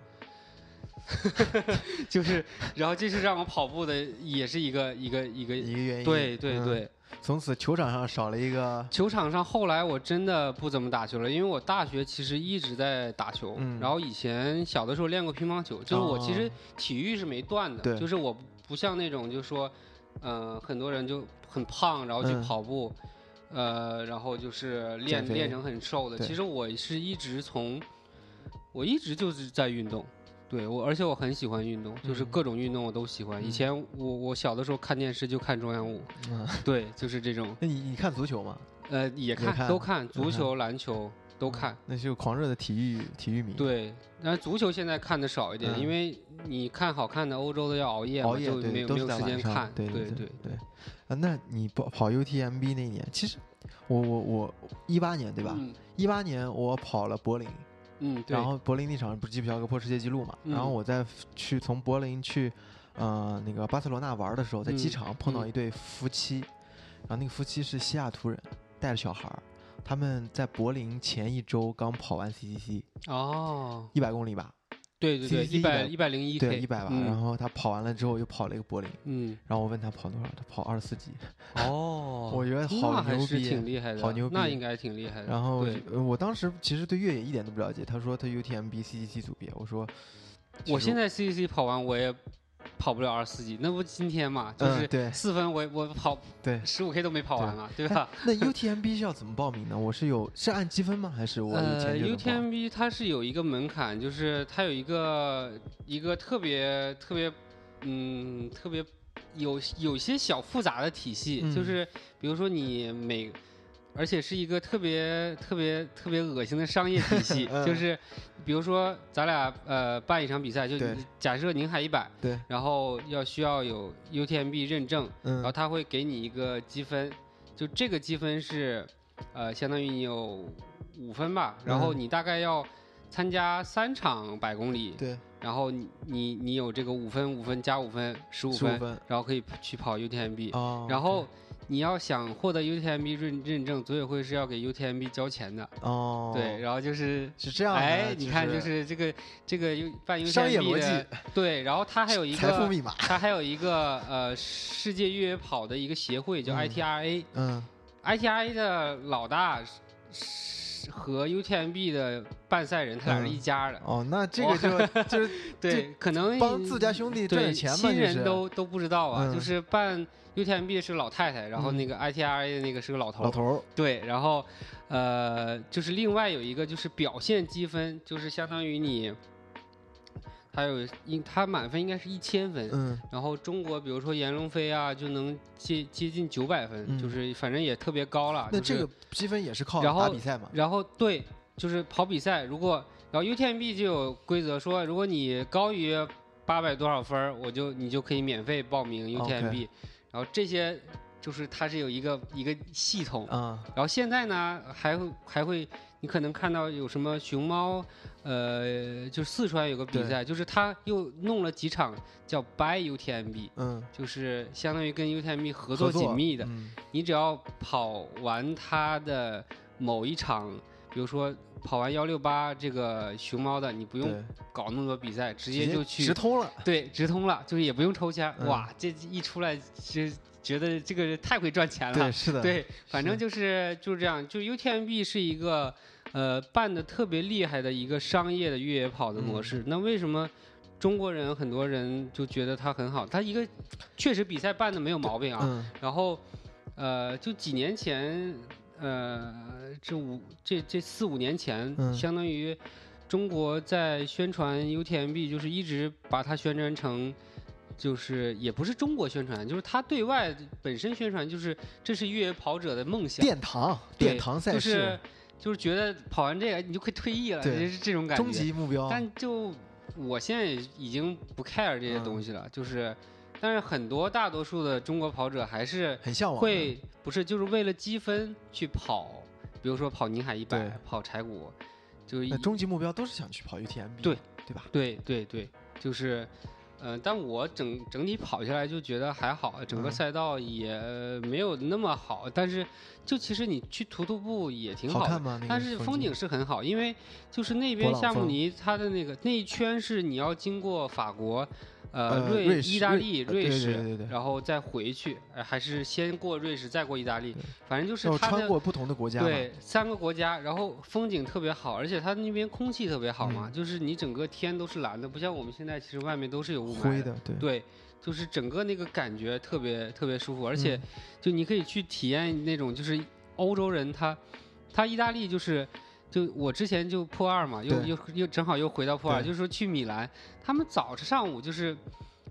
就是，然后这是让我跑步的，也是一个一个一个一个原因。对对对。从此球场上少了一个。球场上后来我真的不怎么打球了，因为我大学其实一直在打球，然后以前小的时候练过乒乓球，就是我其实体育是没断的，就是我不像那种就说，嗯，很多人就很胖然后去跑步，呃，然后就是练练成很瘦的。其实我是一直从，我一直就是在运动，对我，而且我很喜欢运动，就是各种运动我都喜欢。以前我我小的时候看电视就看中央五，对，就是这种。那你你看足球吗？呃，也看，都看足球、篮球都看。那就狂热的体育体育迷。对，但足球现在看的少一点，因为你看好看的欧洲的要熬夜，熬夜就没有没有时间看。对对对对。啊，那你跑跑 UTMB 那年，其实我我我一八年对吧？一八年我跑了柏林，嗯，然后柏林那场不是吉普乔格破世界纪录嘛？然后我在去从柏林去，呃，那个巴塞罗那玩的时候，在机场碰到一对夫妻，然后那个夫妻是西雅图人，带着小孩儿，他们在柏林前一周刚跑完 CCC，哦，一百公里吧。对对对，一百一百零一，对一百吧。然后他跑完了之后又跑了一个柏林，嗯。然后我问他跑多少，他跑二十四级。哦，我觉得好牛逼，挺厉害的，好牛逼，那应该挺厉害的。然后我当时其实对越野一点都不了解，他说他 UTMB CCC 组别，我说，我现在 CCC 跑完我也。跑不了二十四级，那不今天嘛？就是四分，我我跑对十五 K 都没跑完嘛，对吧？那 UTMB 是要怎么报名呢？我是有是按积分吗？还是我呃 UTMB 它是有一个门槛，就是它有一个一个特别特别嗯特别有有些小复杂的体系，就是比如说你每。而且是一个特别特别特别恶心的商业体系，就是，比如说咱俩呃办一场比赛，就假设宁海一百，对，然后要需要有 UTMB 认证，然后他会给你一个积分，就这个积分是，呃，相当于你有五分吧，然后你大概要参加三场百公里，对，然后你你你有这个五分五分加五分十五分，然后可以去跑 UTMB，然后。你要想获得 UTMB 认认证，组委会是要给 UTMB 交钱的。哦。对，然后就是是这样哎，你看，就是这个这个办 UTMB 的对，然后它还有一个财富密码，它还有一个呃世界越野跑的一个协会叫 ITRA，嗯，ITRA 的老大是和 UTMB 的办赛人，他俩是一家的。哦，那这个就 就是对，可能帮自家兄弟赚点钱嘛，亲人都都不知道啊，就是办。UTMB 是个老太太，然后那个 ITRA 的那个是个老头。老头对，然后呃，就是另外有一个就是表现积分，就是相当于你，还有应他满分应该是一千分，嗯，然后中国比如说闫龙飞啊，就能接接近九百分，就是反正也特别高了。那这个积分也是靠打比赛嘛？然后对，就是跑比赛，如果然后 UTMB 就有规则说，如果你高于八百多少分，我就你就可以免费报名 UTMB。然后这些就是它是有一个一个系统啊，然后现在呢还会还会你可能看到有什么熊猫，呃，就四川有个比赛，就是他又弄了几场叫 By UTMB，嗯，就是相当于跟 UTMB 合作紧密的，你只要跑完它的某一场，比如说跑完幺六八这个熊猫的，你不用搞那么多比赛，直接就去直通了，对，直通了，就是也不用抽签，哇，这一出来就觉得这个太会赚钱了，对，是的，对，反正就是就是这样，就 UTMB 是一个呃办的特别厉害的一个商业的越野跑的模式。那为什么中国人很多人就觉得它很好？它一个确实比赛办的没有毛病啊，然后呃，就几年前，呃，这五这这四五年前，相当于中国在宣传 UTMB，就是一直把它宣传成。就是也不是中国宣传，就是他对外本身宣传，就是这是越野跑者的梦想。殿堂，殿堂赛事，就是就是觉得跑完这个你就可以退役了，就是这种感觉。终极目标。但就我现在已经不 care 这些东西了，就是，但是很多大多数的中国跑者还是很向往，会不是就是为了积分去跑，比如说跑宁海一百，跑柴谷，就是终极目标都是想去跑 UTMB，对对吧？对对对，就是。嗯，但我整整体跑下来就觉得还好，整个赛道也没有那么好，但是就其实你去徒徒步也挺好的，但是风景是很好，因为就是那边夏慕尼它的那个那一圈是你要经过法国。呃，瑞意大利、瑞士，然后再回去，还是先过瑞士，再过意大利，反正就是它穿过不同的国家，对，三个国家，然后风景特别好，而且它那边空气特别好嘛，就是你整个天都是蓝的，不像我们现在其实外面都是有雾霾的，对，就是整个那个感觉特别特别舒服，而且就你可以去体验那种就是欧洲人他他意大利就是就我之前就破二嘛，又又又正好又回到破二，就是说去米兰，他们早上上午就是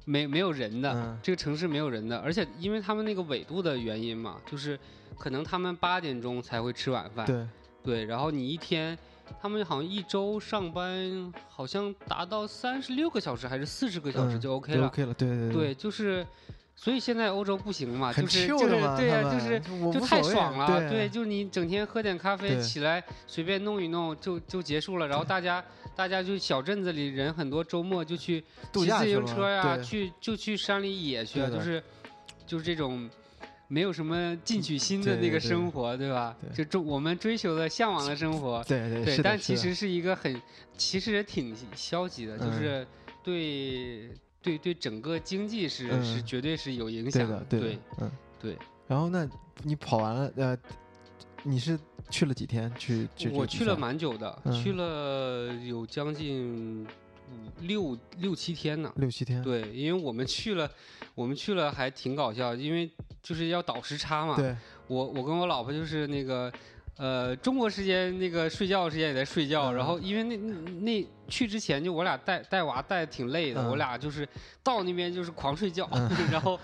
没没有人的，这个城市没有人的，而且因为他们那个纬度的原因嘛，就是可能他们八点钟才会吃晚饭，对对，然后你一天。他们好像一周上班好像达到三十六个小时还是四十个小时就 OK 了，OK 了，对对对，就是，所以现在欧洲不行嘛，就是就是对呀，就是就太爽了，对，就是你整天喝点咖啡，起来随便弄一弄就就结束了，然后大家大家就小镇子里人很多，周末就去骑自行车呀，去就去山里野去，就是就是这种。没有什么进取心的那个生活，对吧？就中我们追求的、向往的生活，对对对。但其实是一个很，其实也挺消极的，就是对对对整个经济是是绝对是有影响的，对嗯对。然后那你跑完了呃，你是去了几天？去我去了蛮久的，去了有将近。六六七天呢，六七天。对，因为我们去了，我们去了还挺搞笑，因为就是要倒时差嘛。对。我我跟我老婆就是那个，呃，中国时间那个睡觉时间也在睡觉，然后因为那那去之前就我俩带带娃带的挺累的，我俩就是到那边就是狂睡觉，然后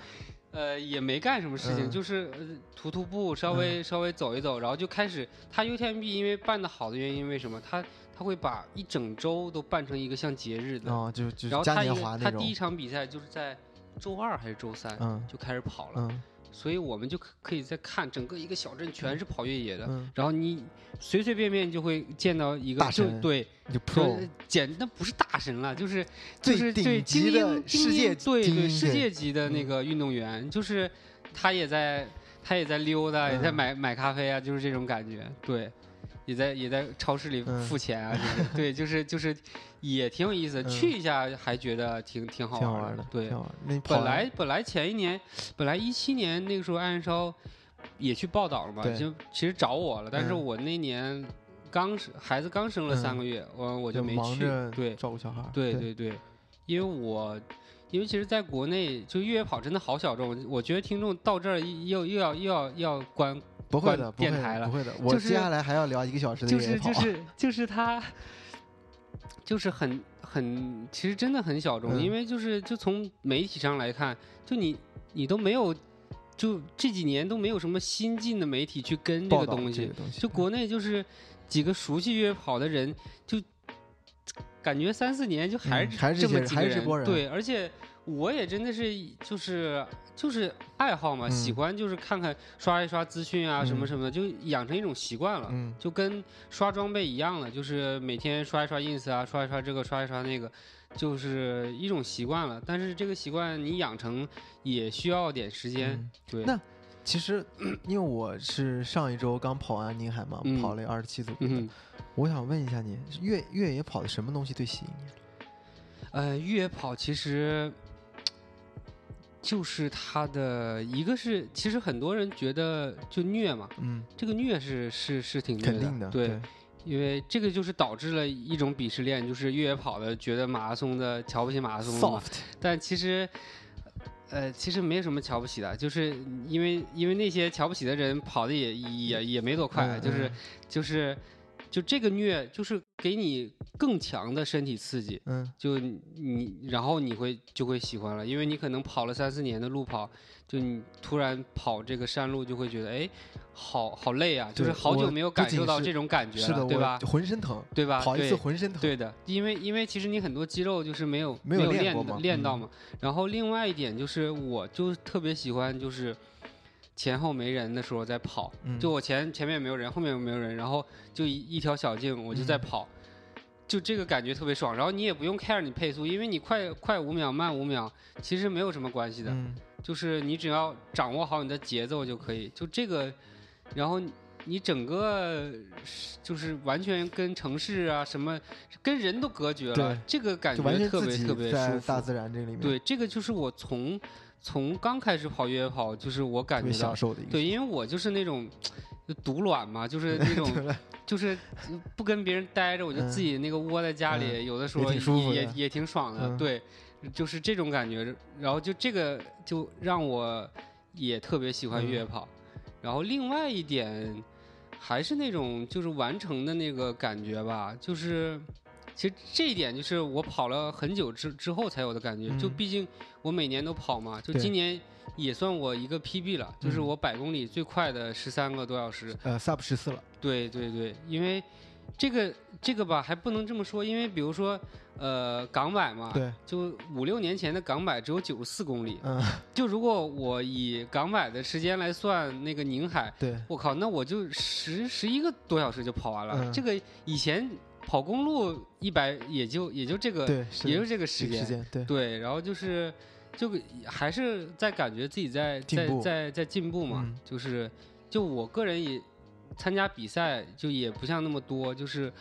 呃也没干什么事情，就是徒徒步稍微稍微走一走，然后就开始他 UTMB 因为办的好的原因，为什么？他？他会把一整周都办成一个像节日的，哦，就就然后他他第一场比赛就是在周二还是周三，嗯，就开始跑了，嗯，所以我们就可可以在看整个一个小镇全是跑越野的，嗯，然后你随随便便就会见到一个大神，对，就 pro，简那不是大神了，就是就是对精英世界对对世界级的那个运动员，就是他也在他也在溜达，也在买买咖啡啊，就是这种感觉，对。也在也在超市里付钱啊，就是对，就是就是也挺有意思，去一下还觉得挺挺好玩的。对，那本来本来前一年，本来一七年那个时候，艾燃烧也去报道了嘛，就其实找我了，但是我那年刚生孩子刚生了三个月，我我就没去。对，照顾小孩。对对对，因为我因为其实在国内就越野跑真的好小众，我觉得听众到这儿又又要又要要关。不会的，电台了，不会的。我接下来还要聊一个小时的就是就是 就是他，就是很很，其实真的很小众。因为就是就从媒体上来看，就你你都没有，就这几年都没有什么新进的媒体去跟这个东西。就国内就是几个熟悉越野跑的人，就感觉三四年就还是还是这么几个人。对，而且。我也真的是就是就是爱好嘛，喜欢就是看看刷一刷资讯啊什么什么的，就养成一种习惯了，就跟刷装备一样了，就是每天刷一刷 ins 啊，刷一刷这个，刷一刷那个，就是一种习惯了。但是这个习惯你养成也需要点时间。对，那其实因为我是上一周刚跑完宁海嘛，跑了二十七组，我想问一下你，越越野跑的什么东西最吸引你？呃，越野跑其实。就是他的一个是，其实很多人觉得就虐嘛，嗯，这个虐是是是挺肯定的，对，因为这个就是导致了一种鄙视链，就是越野跑的觉得马拉松的瞧不起马拉松，soft，但其实，呃，其实没有什么瞧不起的，就是因为因为那些瞧不起的人跑的也也也没多快，就是就是。就这个虐，就是给你更强的身体刺激，嗯，就你，然后你会就会喜欢了，因为你可能跑了三四年的路跑，就你突然跑这个山路，就会觉得，哎，好好累啊，就是好久没有感受到这种感觉了，对吧？浑身疼，对吧？跑一次浑身疼，对的，因为因为其实你很多肌肉就是没有没有练练到嘛。然后另外一点就是，我就特别喜欢就是。前后没人的时候在跑，就我前前面没有人，后面又没有人，然后就一一条小径，我就在跑，就这个感觉特别爽。然后你也不用 care 你配速，因为你快快五秒，慢五秒，其实没有什么关系的，就是你只要掌握好你的节奏就可以。就这个，然后你整个就是完全跟城市啊什么，跟人都隔绝了，这个感觉特别特别舒服。大自然这里面，对，这个就是我从。从刚开始跑越野跑，就是我感觉享受的对，因为我就是那种独卵嘛，就是那 种就是不跟别人待着，我就自己那个窝在家里，有的时候也也挺爽的，对，就是这种感觉。然后就这个就让我也特别喜欢越野跑。然后另外一点，还是那种就是完成的那个感觉吧，就是其实这一点就是我跑了很久之之后才有的感觉。就毕竟我每年都跑嘛，就今年也算我一个 PB 了，就是我百公里最快的十三个多小时。呃，Sub 十四了。对对对，因为这个这个吧还不能这么说，因为比如说。呃，港百嘛，对，就五六年前的港百只有九十四公里，嗯，就如果我以港百的时间来算那个宁海，对，我靠，那我就十十一个多小时就跑完了。这个以前跑公路一百也就也就这个，对，也就这个时间，对，对，然后就是就还是在感觉自己在在在在进步嘛，就是就我个人也参加比赛就也不像那么多，就是。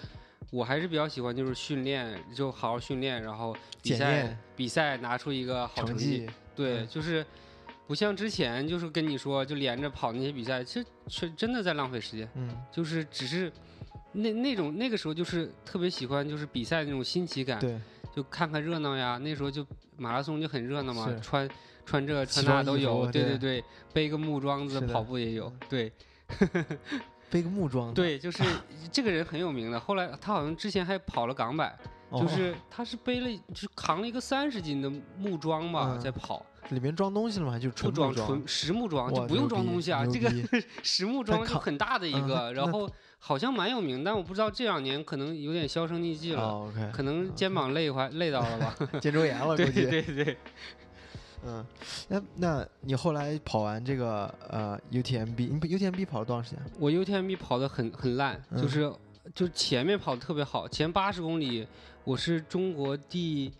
我还是比较喜欢，就是训练，就好好训练，然后比赛比赛拿出一个好成绩。对，就是不像之前，就是跟你说，就连着跑那些比赛，其实是真的在浪费时间。嗯，就是只是那那种那个时候，就是特别喜欢，就是比赛那种新奇感。对，就看看热闹呀。那时候就马拉松就很热闹嘛，穿穿这穿那都有。对对对，背个木桩子跑步也有。对。背个木桩，对，就是这个人很有名的。后来他好像之前还跑了港百，就是他是背了，就扛了一个三十斤的木桩吧，在跑。里面装东西了吗？就纯装，纯实木桩，就不用装东西啊。这个实木桩就很大的一个，然后好像蛮有名，但我不知道这两年可能有点销声匿迹了，可能肩膀累坏累到了吧，肩周炎了，对对对。嗯，那那你后来跑完这个呃 UTMB，你 UTMB 跑了多长时间？我 UTMB 跑的很很烂，就是就前面跑的特别好，前八十公里我是中国第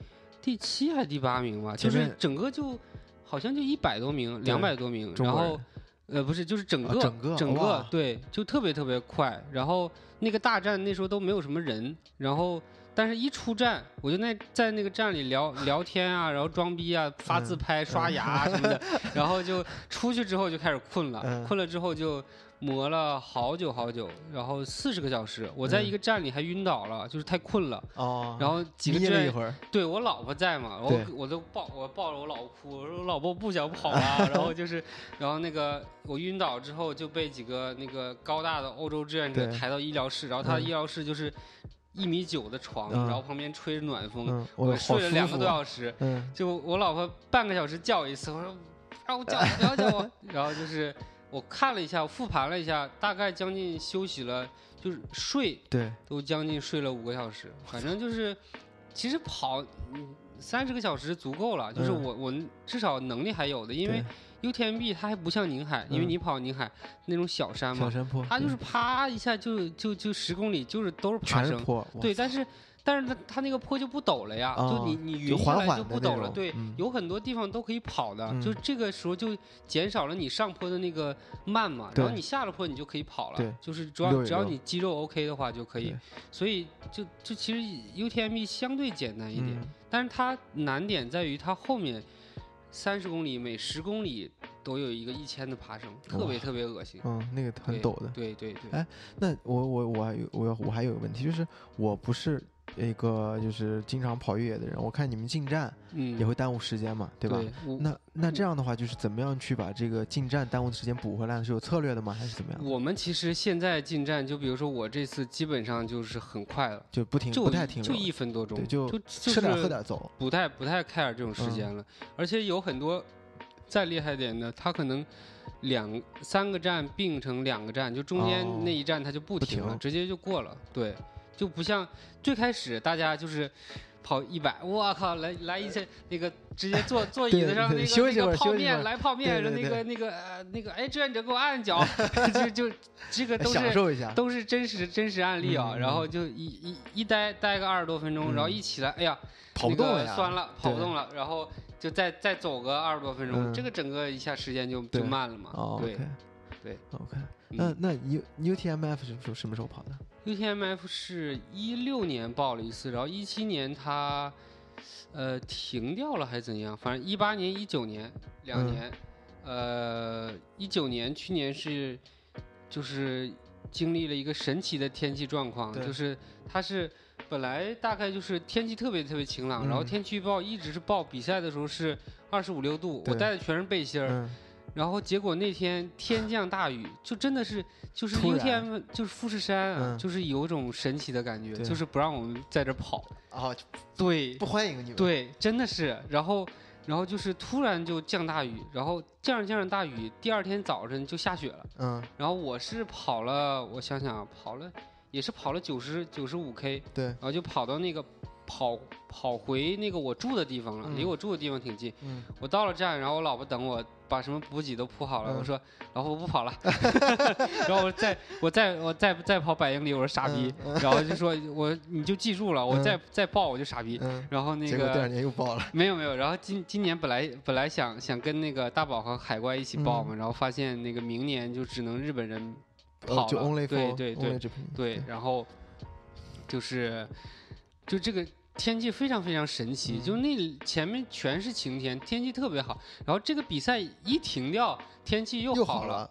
第七还是第八名吧，就是整个就好像就一百多名，两百多名，然后呃不是就是整个整个整个对，就特别特别快，然后那个大站那时候都没有什么人，然后。但是，一出站，我就那在那个站里聊聊天啊，然后装逼啊，发自拍、刷牙什么的，然后就出去之后就开始困了，困了之后就磨了好久好久，然后四十个小时，我在一个站里还晕倒了，就是太困了。哦。然后几个站，对我老婆在嘛，我我都抱我抱着我老婆哭，我说老婆不想跑了，然后就是，然后那个我晕倒之后就被几个那个高大的欧洲志愿者抬到医疗室，然后他的医疗室就是。一米九的床，然后旁边吹着暖风，我睡了两个多小时。就我老婆半个小时叫一次，我说让我叫，不要叫我。然后就是我看了一下，复盘了一下，大概将近休息了，就是睡，对，都将近睡了五个小时。反正就是，其实跑三十个小时足够了，就是我我至少能力还有的，因为。UTMB 它还不像宁海，因为你跑宁海那种小山嘛，小山坡，它就是啪一下就就就十公里，就是都是爬升，对，但是但是它它那个坡就不陡了呀，就你你匀下来就不陡了，对，有很多地方都可以跑的，就这个时候就减少了你上坡的那个慢嘛，然后你下了坡你就可以跑了，就是主要只要你肌肉 OK 的话就可以，所以就就其实 UTMB 相对简单一点，但是它难点在于它后面。三十公里，每十公里都有一个一千的爬升，特别特别恶心。嗯，那个很陡的。对对对。哎，那我我我还有我我还有个问题，就是我不是。一个就是经常跑越野的人，我看你们进站，嗯，也会耽误时间嘛，对吧？那那这样的话，就是怎么样去把这个进站耽误的时间补回来呢？是有策略的吗？还是怎么样？我们其实现在进站，就比如说我这次基本上就是很快了，就不停，不太停，就一分多钟，就就吃点喝点走，不太不太 care 这种时间了。而且有很多再厉害点的，他可能两三个站并成两个站，就中间那一站他就不停了，直接就过了，对。就不像最开始大家就是跑一百，我靠，来来一次那个直接坐坐椅子上那个那个泡面来泡面，那个那个呃那个哎志愿者给我按按脚，就就这个都是都是真实真实案例啊。然后就一一一待待个二十多分钟，然后一起来，哎呀跑不动了，酸了跑不动了，然后就再再走个二十多分钟，这个整个一下时间就就慢了嘛。对对，OK。那那 U UTMF 是什么时候跑的？UTMF 是一六年报了一次，然后一七年它呃停掉了还是怎样？反正一八年、一九年两年，呃一九年去年是就是经历了一个神奇的天气状况，就是它是本来大概就是天气特别特别晴朗，然后天气预报一直是报比赛的时候是二十五六度，我带的全是背心儿。然后结果那天天降大雨，就真的是就是 UTM 就是富士山，就是有种神奇的感觉，就是不让我们在这跑。啊，对，不欢迎你们。对，真的是。然后，然后就是突然就降大雨，然后降着降着大雨，第二天早晨就下雪了。嗯。然后我是跑了，我想想，跑了也是跑了九十九十五 K。对。然后就跑到那个。跑跑回那个我住的地方了，离我住的地方挺近。嗯我到了站，然后我老婆等我，把什么补给都铺好了。我说：“老婆，我不跑了。”然后我再我再我再再跑百英里，我说傻逼。然后就说我你就记住了，我再再报我就傻逼。然后那个第二年又报了。没有没有。然后今今年本来本来想想跟那个大宝和海怪一起报嘛，然后发现那个明年就只能日本人跑了。对对对对。然后就是。就这个天气非常非常神奇，就那前面全是晴天，天气特别好。然后这个比赛一停掉，天气又好了。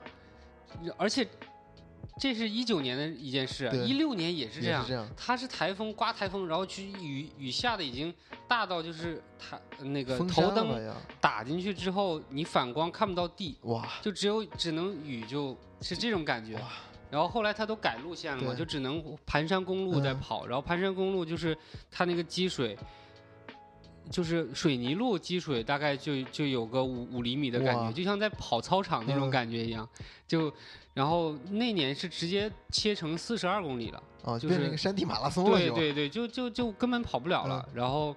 而且这是一九年的一件事，一六年也是这样。它是台风刮台风，然后去雨雨下的已经大到就是它那个头灯打进去之后，你反光看不到地，哇，就只有只能雨，就是这种感觉。然后后来他都改路线了嘛，就只能盘山公路在跑。然后盘山公路就是它那个积水，就是水泥路积水，大概就就有个五五厘米的感觉，就像在跑操场那种感觉一样。就然后那年是直接切成四十二公里了，哦，就是那个山地马拉松了。对对对，就就就根本跑不了了。然后。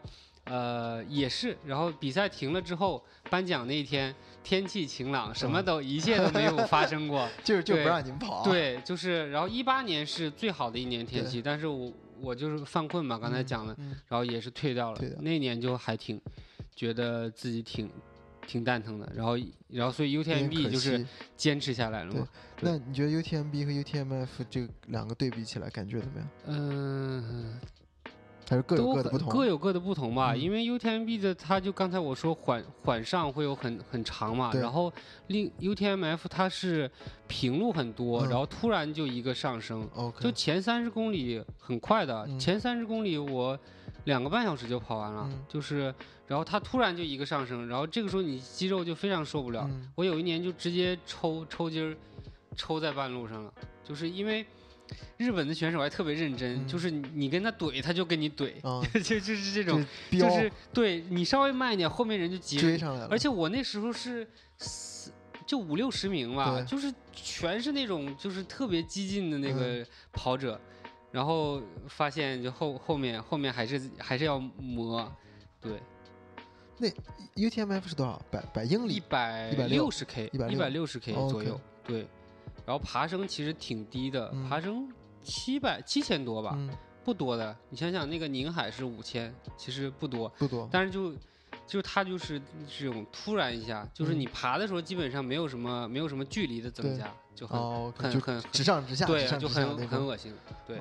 呃，也是，然后比赛停了之后，颁奖那一天天气晴朗，什么都一切都没有发生过，就是就不让你们跑。对，就是，然后一八年是最好的一年天气，但是我我就是犯困嘛，刚才讲的，然后也是退掉了。那年就还挺觉得自己挺挺蛋疼的，然后然后所以 UTMB 就是坚持下来了嘛。那你觉得 UTMB 和 UTMF 这两个对比起来，感觉怎么样？嗯。还是各有各的不同，各有各的不同吧。因为 UTMB 的，它就刚才我说缓缓上会有很很长嘛，然后另 UTMF 它是平路很多，然后突然就一个上升，就前三十公里很快的，前三十公里我两个半小时就跑完了，就是然后它突然就一个上升，然后这个时候你肌肉就非常受不了。我有一年就直接抽抽筋儿，抽在半路上了，就是因为。日本的选手还特别认真，就是你跟他怼，他就跟你怼，就就是这种，就是对你稍微慢一点，后面人就急追上来了。而且我那时候是四就五六十名吧，就是全是那种就是特别激进的那个跑者，然后发现就后后面后面还是还是要磨，对。那 UTMF 是多少？百百英里？一百六十 K，一百六十 K 左右，对。然后爬升其实挺低的，爬升七百七千多吧，不多的。你想想，那个宁海是五千，其实不多，不多。但是就就它就是这种突然一下，就是你爬的时候基本上没有什么没有什么距离的增加，就很很很直上直下，对，就很很恶心。对。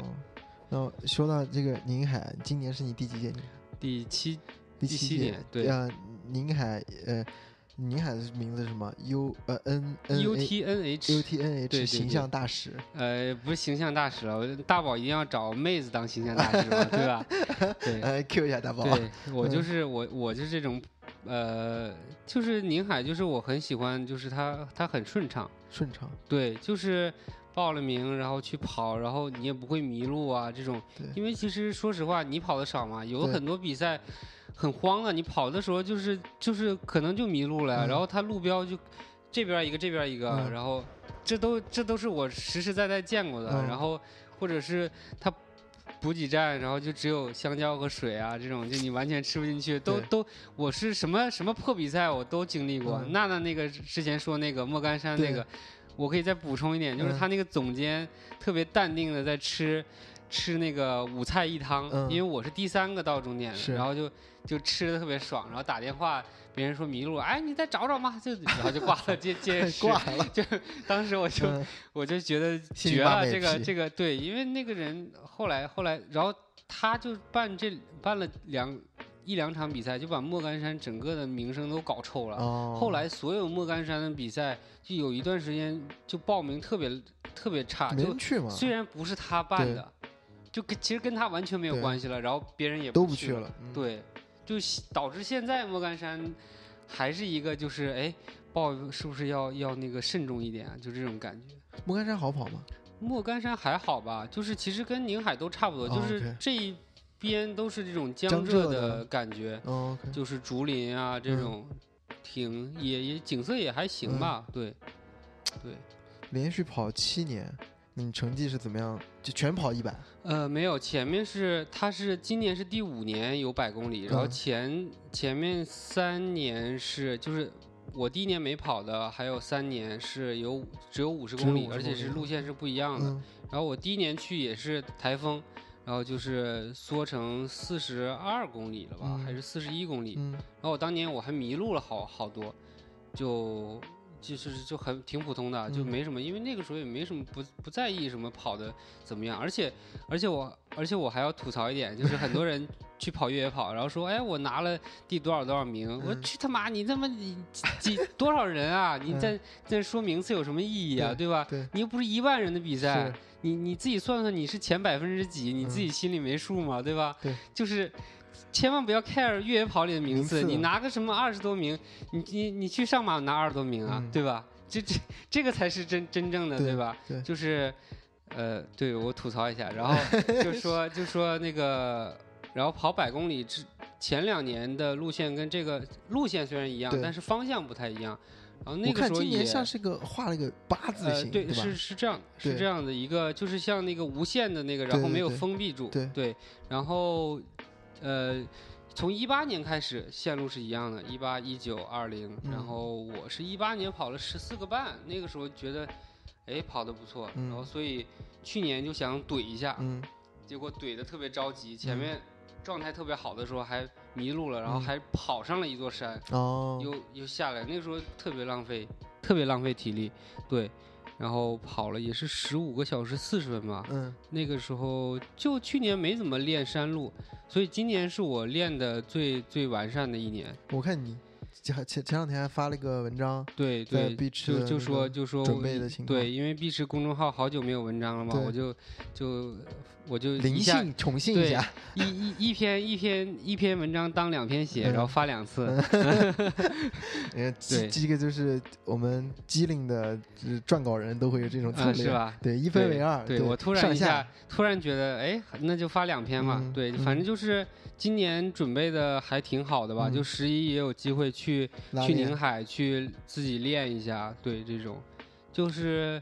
然后说到这个宁海，今年是你第几届？第七第七年。对。呃，宁海呃。宁海的名字是什么？U 呃 N N U T N H U T N H 形象大使。呃，不是形象大使了，大宝一定要找妹子当形象大使嘛，对吧？对，来 Q 一下大宝。对我就是我，我就是这种，呃，就是宁海，就是我很喜欢，就是他他很顺畅，顺畅。对，就是报了名，然后去跑，然后你也不会迷路啊，这种。因为其实说实话，你跑的少嘛，有很多比赛。很慌的，你跑的时候就是就是可能就迷路了，然后他路标就这边一个这边一个，然后这都这都是我实实在在见过的，然后或者是他补给站，然后就只有香蕉和水啊这种，就你完全吃不进去，都都我是什么什么破比赛我都经历过。娜娜那个之前说那个莫干山那个，我可以再补充一点，就是他那个总监特别淡定的在吃。吃那个五菜一汤，因为我是第三个到终点的，然后就就吃的特别爽，然后打电话，别人说迷路，哎，你再找找嘛，就然后就挂了，接 接挂了，就 当时我就我就觉得绝了，这个这个对，因为那个人后来后来，然后他就办这办了两一两场比赛，就把莫干山整个的名声都搞臭了。后来所有莫干山的比赛，就有一段时间就报名特别特别差，就虽然不是他办的。就跟其实跟他完全没有关系了，然后别人也都不去了，对，就导致现在莫干山还是一个就是哎报是不是要要那个慎重一点啊？就这种感觉。莫干山好跑吗？莫干山还好吧，就是其实跟宁海都差不多，就是这一边都是这种江浙的感觉，就是竹林啊这种，挺也也景色也还行吧，对，对。连续跑七年，你成绩是怎么样？就全跑一百？呃，没有，前面是他是今年是第五年有百公里，然后前前面三年是就是我第一年没跑的，还有三年是有只有五十公里，而且是路线是不一样的。然后我第一年去也是台风，然后就是缩成四十二公里了吧，还是四十一公里？然后我当年我还迷路了好好多，就。就是就很挺普通的，就没什么，因为那个时候也没什么不不在意什么跑的怎么样，而且而且我而且我还要吐槽一点，就是很多人 去跑越野跑，然后说，哎，我拿了第多少多少名，我去他妈，你他妈你几多少人啊？你在在说名次有什么意义啊？对吧？你又不是一万人的比赛，你你自己算算你是前百分之几，你自己心里没数吗？对吧？对，就是。千万不要 care 越野跑里的名次，你拿个什么二十多名，你你你去上马拿二十多名啊，对吧？这这这个才是真真正的，对吧？就是，呃，对我吐槽一下，然后 就说就说那个，然后跑百公里之前两年的路线跟这个路线虽然一样，但是方向不太一样。然后那个时候也像是个画了一个八字形，对，是是这样，是这样的一个，就是像那个无限的那个，然后没有封闭住，对，然后。呃，从一八年开始线路是一样的，一八、一九、二零，然后我是一八年跑了十四个半，那个时候觉得，哎，跑的不错，然后所以去年就想怼一下，结果怼的特别着急，前面状态特别好的时候还迷路了，然后还跑上了一座山，又又下来，那个时候特别浪费，特别浪费体力，对。然后跑了也是十五个小时四十分吧。嗯，那个时候就去年没怎么练山路，所以今年是我练的最最完善的一年。我看你。前前前两天还发了一个文章，对对，就就说就说准备的情况，对，因为碧池公众号好久没有文章了嘛，我就就我就灵性宠幸一下，一一一篇一篇一篇文章当两篇写，然后发两次。呃，这这个就是我们机灵的撰稿人都会有这种策略，是吧？对，一分为二。对我突然一下突然觉得，哎，那就发两篇嘛。对，反正就是今年准备的还挺好的吧，就十一也有机会去。去去宁海去自己练一下，对这种，就是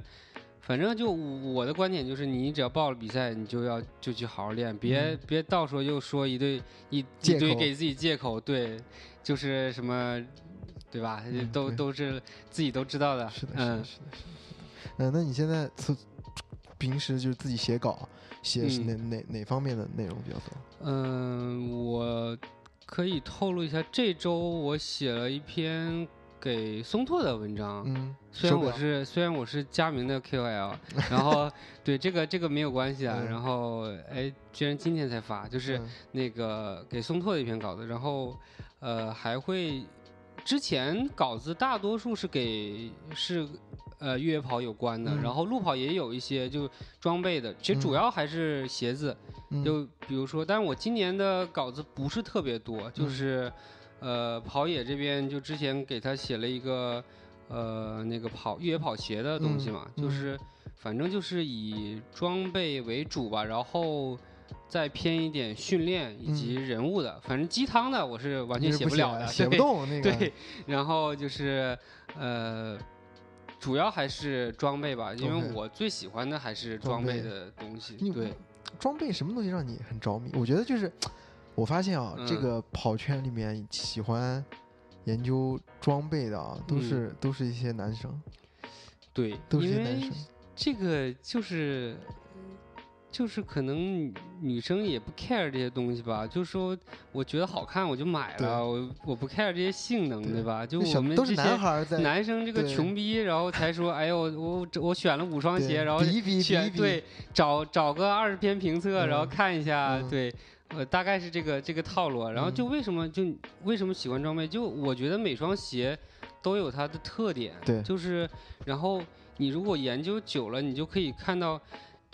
反正就我的观点就是，你只要报了比赛，你就要就去好好练，别别到时候又说一堆一一堆给自己借口，对，就是什么，对吧？都都是自己都知道的。是的，是的，是的，是的。嗯，那你现在从平时就是自己写稿，写是哪哪哪方面的内容比较多？嗯，我。可以透露一下，这周我写了一篇给松拓的文章。嗯，虽然我是虽然我是佳明的 KOL，然后 对这个这个没有关系啊。然后哎，居然今天才发，就是那个给松拓的一篇稿子。然后呃，还会之前稿子大多数是给是呃越野跑有关的，然后路跑也有一些就装备的，其实主要还是鞋子。就比如说，但是我今年的稿子不是特别多，就是，呃，跑野这边就之前给他写了一个，呃，那个跑越野跑鞋的东西嘛，就是反正就是以装备为主吧，然后再偏一点训练以及人物的，反正鸡汤的我是完全写不了的，写不动那个。对，然后就是呃，主要还是装备吧，因为我最喜欢的还是装备的东西，对。装备什么东西让你很着迷？我觉得就是，我发现啊，这个跑圈里面喜欢研究装备的啊，都是都是一些男生。对，都是一些男生。这个就是，就是可能女生也不 care 这些东西吧。就是说，我觉得好看我就买了，我我不 care 这些性能，对吧？就我们这些男生这个穷逼，然后才说，哎呦，我我选了五双鞋，然后选对找找个二十篇评测，然后看一下，对，呃，大概是这个这个套路。然后就为什么就为什么喜欢装备？就我觉得每双鞋都有它的特点，对，就是然后你如果研究久了，你就可以看到。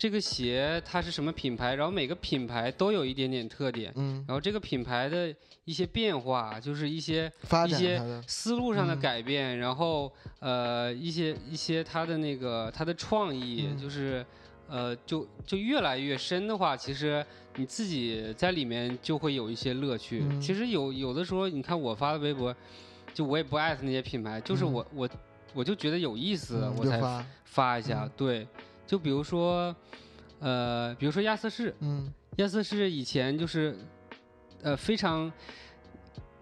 这个鞋它是什么品牌，然后每个品牌都有一点点特点，嗯，然后这个品牌的一些变化，就是一些一些思路上的改变，然后呃一些一些它的那个它的创意，就是呃就就越来越深的话，其实你自己在里面就会有一些乐趣。其实有有的时候，你看我发的微博。就我也不艾特那些品牌，就是我我我就觉得有意思，我才发一下。对，就比如说，呃，比如说亚瑟士，嗯，亚瑟士以前就是，呃，非常，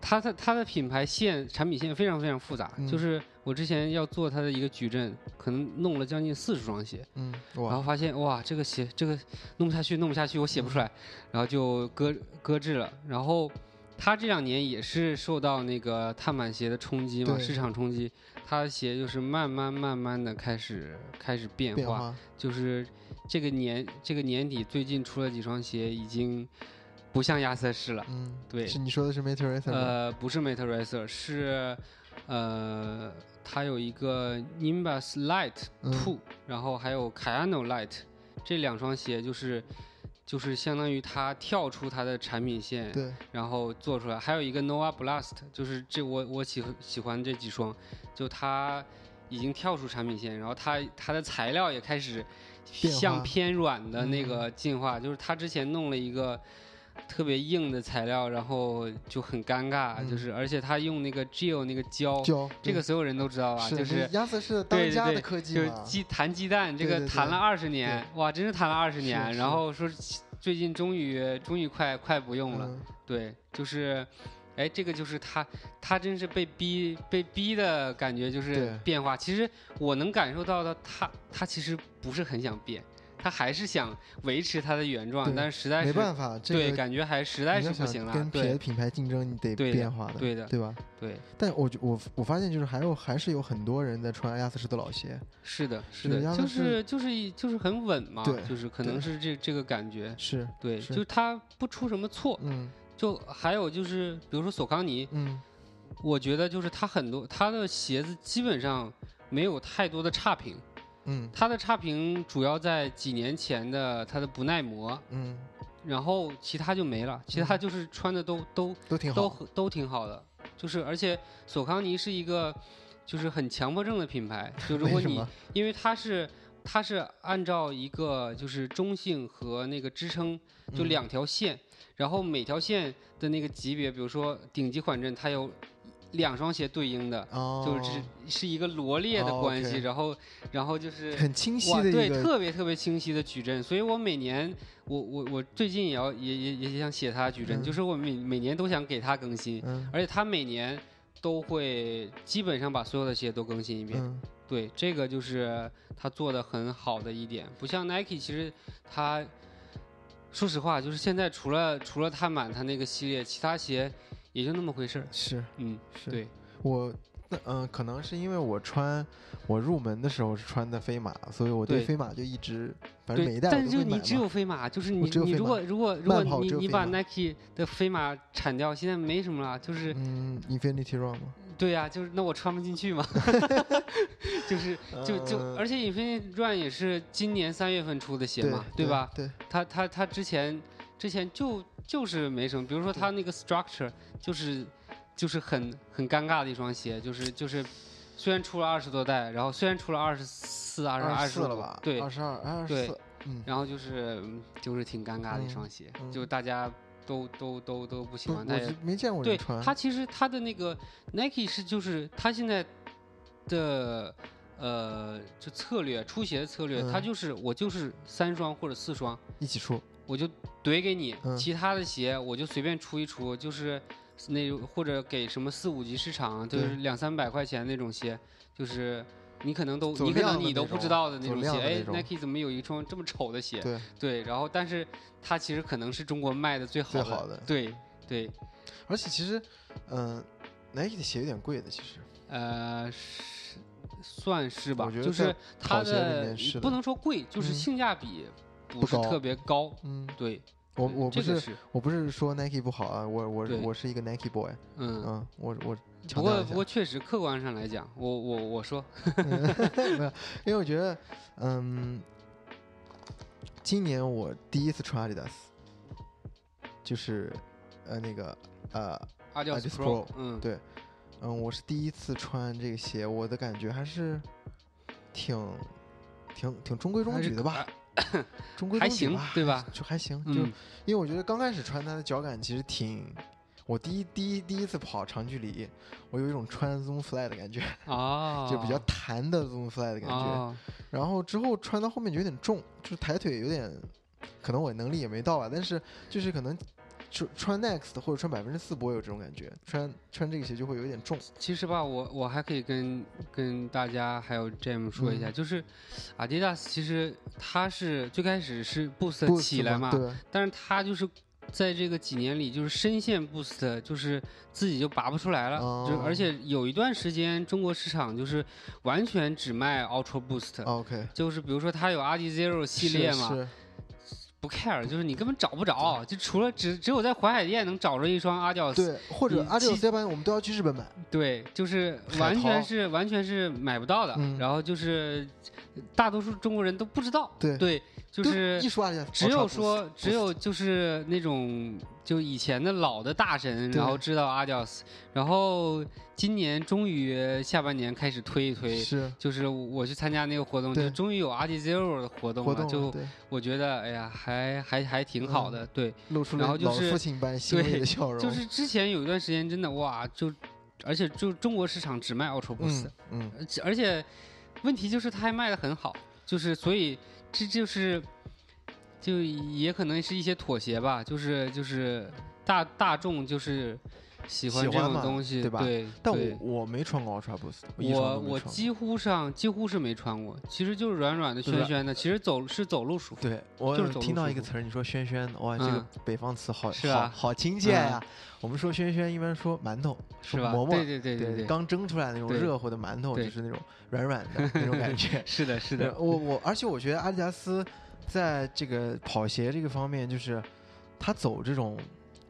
它的它的品牌线产品线非常非常复杂，就是我之前要做它的一个矩阵，可能弄了将近四十双鞋，嗯，然后发现哇，这个鞋这个弄不下去，弄不下去，我写不出来，然后就搁搁置了，然后。他这两年也是受到那个碳板鞋的冲击嘛，市场冲击，他的鞋就是慢慢慢慢的开始开始变化，就是这个年这个年底最近出了几双鞋，已经不像亚瑟士了。嗯，对，是你说的是 Meta Racer 呃，不是 Meta Racer，是呃，它有一个 Nimbus Light Two，然后还有 Kayano Light，这两双鞋就是。就是相当于它跳出它的产品线，对，然后做出来。还有一个 Nova Blast，就是这我我喜喜欢这几双，就它已经跳出产品线，然后它它的材料也开始向偏软的那个进化。就是它之前弄了一个特别硬的材料，然后就很尴尬，就是而且他用那个 Gel 那个胶，这个所有人都知道吧？就是亚瑟士当家的科技就是鸡弹鸡蛋，这个弹了二十年，哇，真是弹了二十年。然后说。最近终于终于快快不用了，对，就是，哎，这个就是他，他真是被逼被逼的感觉，就是变化。其实我能感受到的，他他其实不是很想变。他还是想维持它的原状，但是实在是没办法，对，感觉还实在是不行了。跟别的品牌竞争，你得变化的，对的，对吧？对。但我我我发现，就是还有还是有很多人在穿亚瑟士的老鞋。是的，是的，就是就是就是很稳嘛，就是可能是这这个感觉。是对，就它不出什么错。嗯。就还有就是，比如说索康尼，嗯，我觉得就是它很多它的鞋子基本上没有太多的差评。嗯，它的差评主要在几年前的它的不耐磨，嗯，然后其他就没了，其他就是穿的都都都挺好，都都挺好的，就是而且索康尼是一个就是很强迫症的品牌，就如果你因为它是它是按照一个就是中性和那个支撑就两条线，然后每条线的那个级别，比如说顶级缓震，它有。两双鞋对应的，就是是一个罗列的关系，然后，然后就是很清晰的对，特别特别清晰的矩阵。所以我每年，我我我最近也要也也也想写他矩阵，就是我每每年都想给他更新，而且他每年都会基本上把所有的鞋都更新一遍。对，这个就是他做的很好的一点，不像 Nike，其实他说实话，就是现在除了除了碳板它那个系列，其他鞋。也就那么回事儿，是，嗯，是对，我，嗯，可能是因为我穿，我入门的时候是穿的飞马，所以我对飞马就一直，反正每一代但是就你只有飞马，就是你你如果如果如果你你把 Nike 的飞马铲掉，现在没什么了，就是嗯，Infinity Run 吗？对呀，就是那我穿不进去嘛，就是就就而且 Infinity Run 也是今年三月份出的鞋嘛，对吧？对，他他他之前之前就。就是没什么，比如说它那个 structure 就是就是很很尴尬的一双鞋，就是就是虽然出了二十多代，然后虽然出了二十四、二十二十了吧，对，二十二、二十四，嗯，然后就是就是挺尴尬的一双鞋，就大家都都都都不喜欢，它也没见过人穿。它其实他的那个 Nike 是就是他现在的呃就策略出鞋的策略，它就是我就是三双或者四双一起出。我就怼给你，其他的鞋我就随便出一出，就是那或者给什么四五级市场，就是两三百块钱那种鞋，就是你可能都你可能你都不知道的那种鞋。哎，Nike 怎么有一双这么丑的鞋？对对，然后但是它其实可能是中国卖的最好的。最好的。对对，而且其实，嗯，Nike 的鞋有点贵的，其实。呃，是算是吧，就是它的不能说贵，就是性价比。不是特别高，嗯，对，我我不是我不是说 Nike 不好啊，我我我是一个 Nike boy，嗯嗯，我我不过不过确实客观上来讲，我我我说，没有，因为我觉得，嗯，今年我第一次穿 Adidas，就是呃那个呃 Adidas Pro，嗯，对，嗯，我是第一次穿这个鞋，我的感觉还是挺挺挺中规中矩的吧，中规中矩吧，对吧？就还行，就因为我觉得刚开始穿它的脚感其实挺。我第一第一第一次跑长距离，我有一种穿 Zoom Fly 的感觉啊，就比较弹的 Zoom Fly 的感觉。然后之后穿到后面就有点重，就是抬腿有点，可能我能力也没到吧。但是就是可能穿穿 Next 或者穿百分之四不会有这种感觉，穿穿这个鞋就会有点重。其实吧，我我还可以跟跟大家还有 Jam 说一下，就是 Adidas 其实它是最开始是 Boost 起来嘛，但是它就是。在这个几年里，就是深陷 Boost，就是自己就拔不出来了。就而且有一段时间，中国市场就是完全只卖 Ultra Boost。OK，就是比如说它有 Adizero 系列嘛，不 care，就是你根本找不着，就除了只只有在淮海店能找着一双阿迪奥斯。对，或者阿迪奥斯要不然我们都要去日本买。对，就是完全是完全是买不到的。然后就是大多数中国人都不知道。对。对。就是只有说，只有就是那种就以前的老的大神，然后知道阿迪奥斯，然后今年终于下半年开始推一推，是。就是我去参加那个活动，就终于有阿迪 Zero 的活动了，就我觉得哎呀，还还还挺好的，对，露出然后就是父亲般欣慰的笑容，就是之前有一段时间真的哇，就而且就中国市场只卖 Ultra Boost，嗯，而且问题就是它还卖的很好，就是所以。这就是，就也可能是一些妥协吧，就是就是大大众就是喜欢这种东西，对吧？对。但我我没穿过 Ultra Boost，我我几乎上几乎是没穿过，其实就是软软的、暄暄的，其实走是走路舒服。对，我就是听到一个词儿，你说暄暄，哇，这个北方词好好好亲切呀。我们说暄暄，一般说馒头，是吧？馍馍，对对对对对，刚蒸出来那种热乎的馒头，就是那种软软的那种感觉。是的，是的。我我，而且我觉得阿迪达斯在这个跑鞋这个方面，就是他走这种，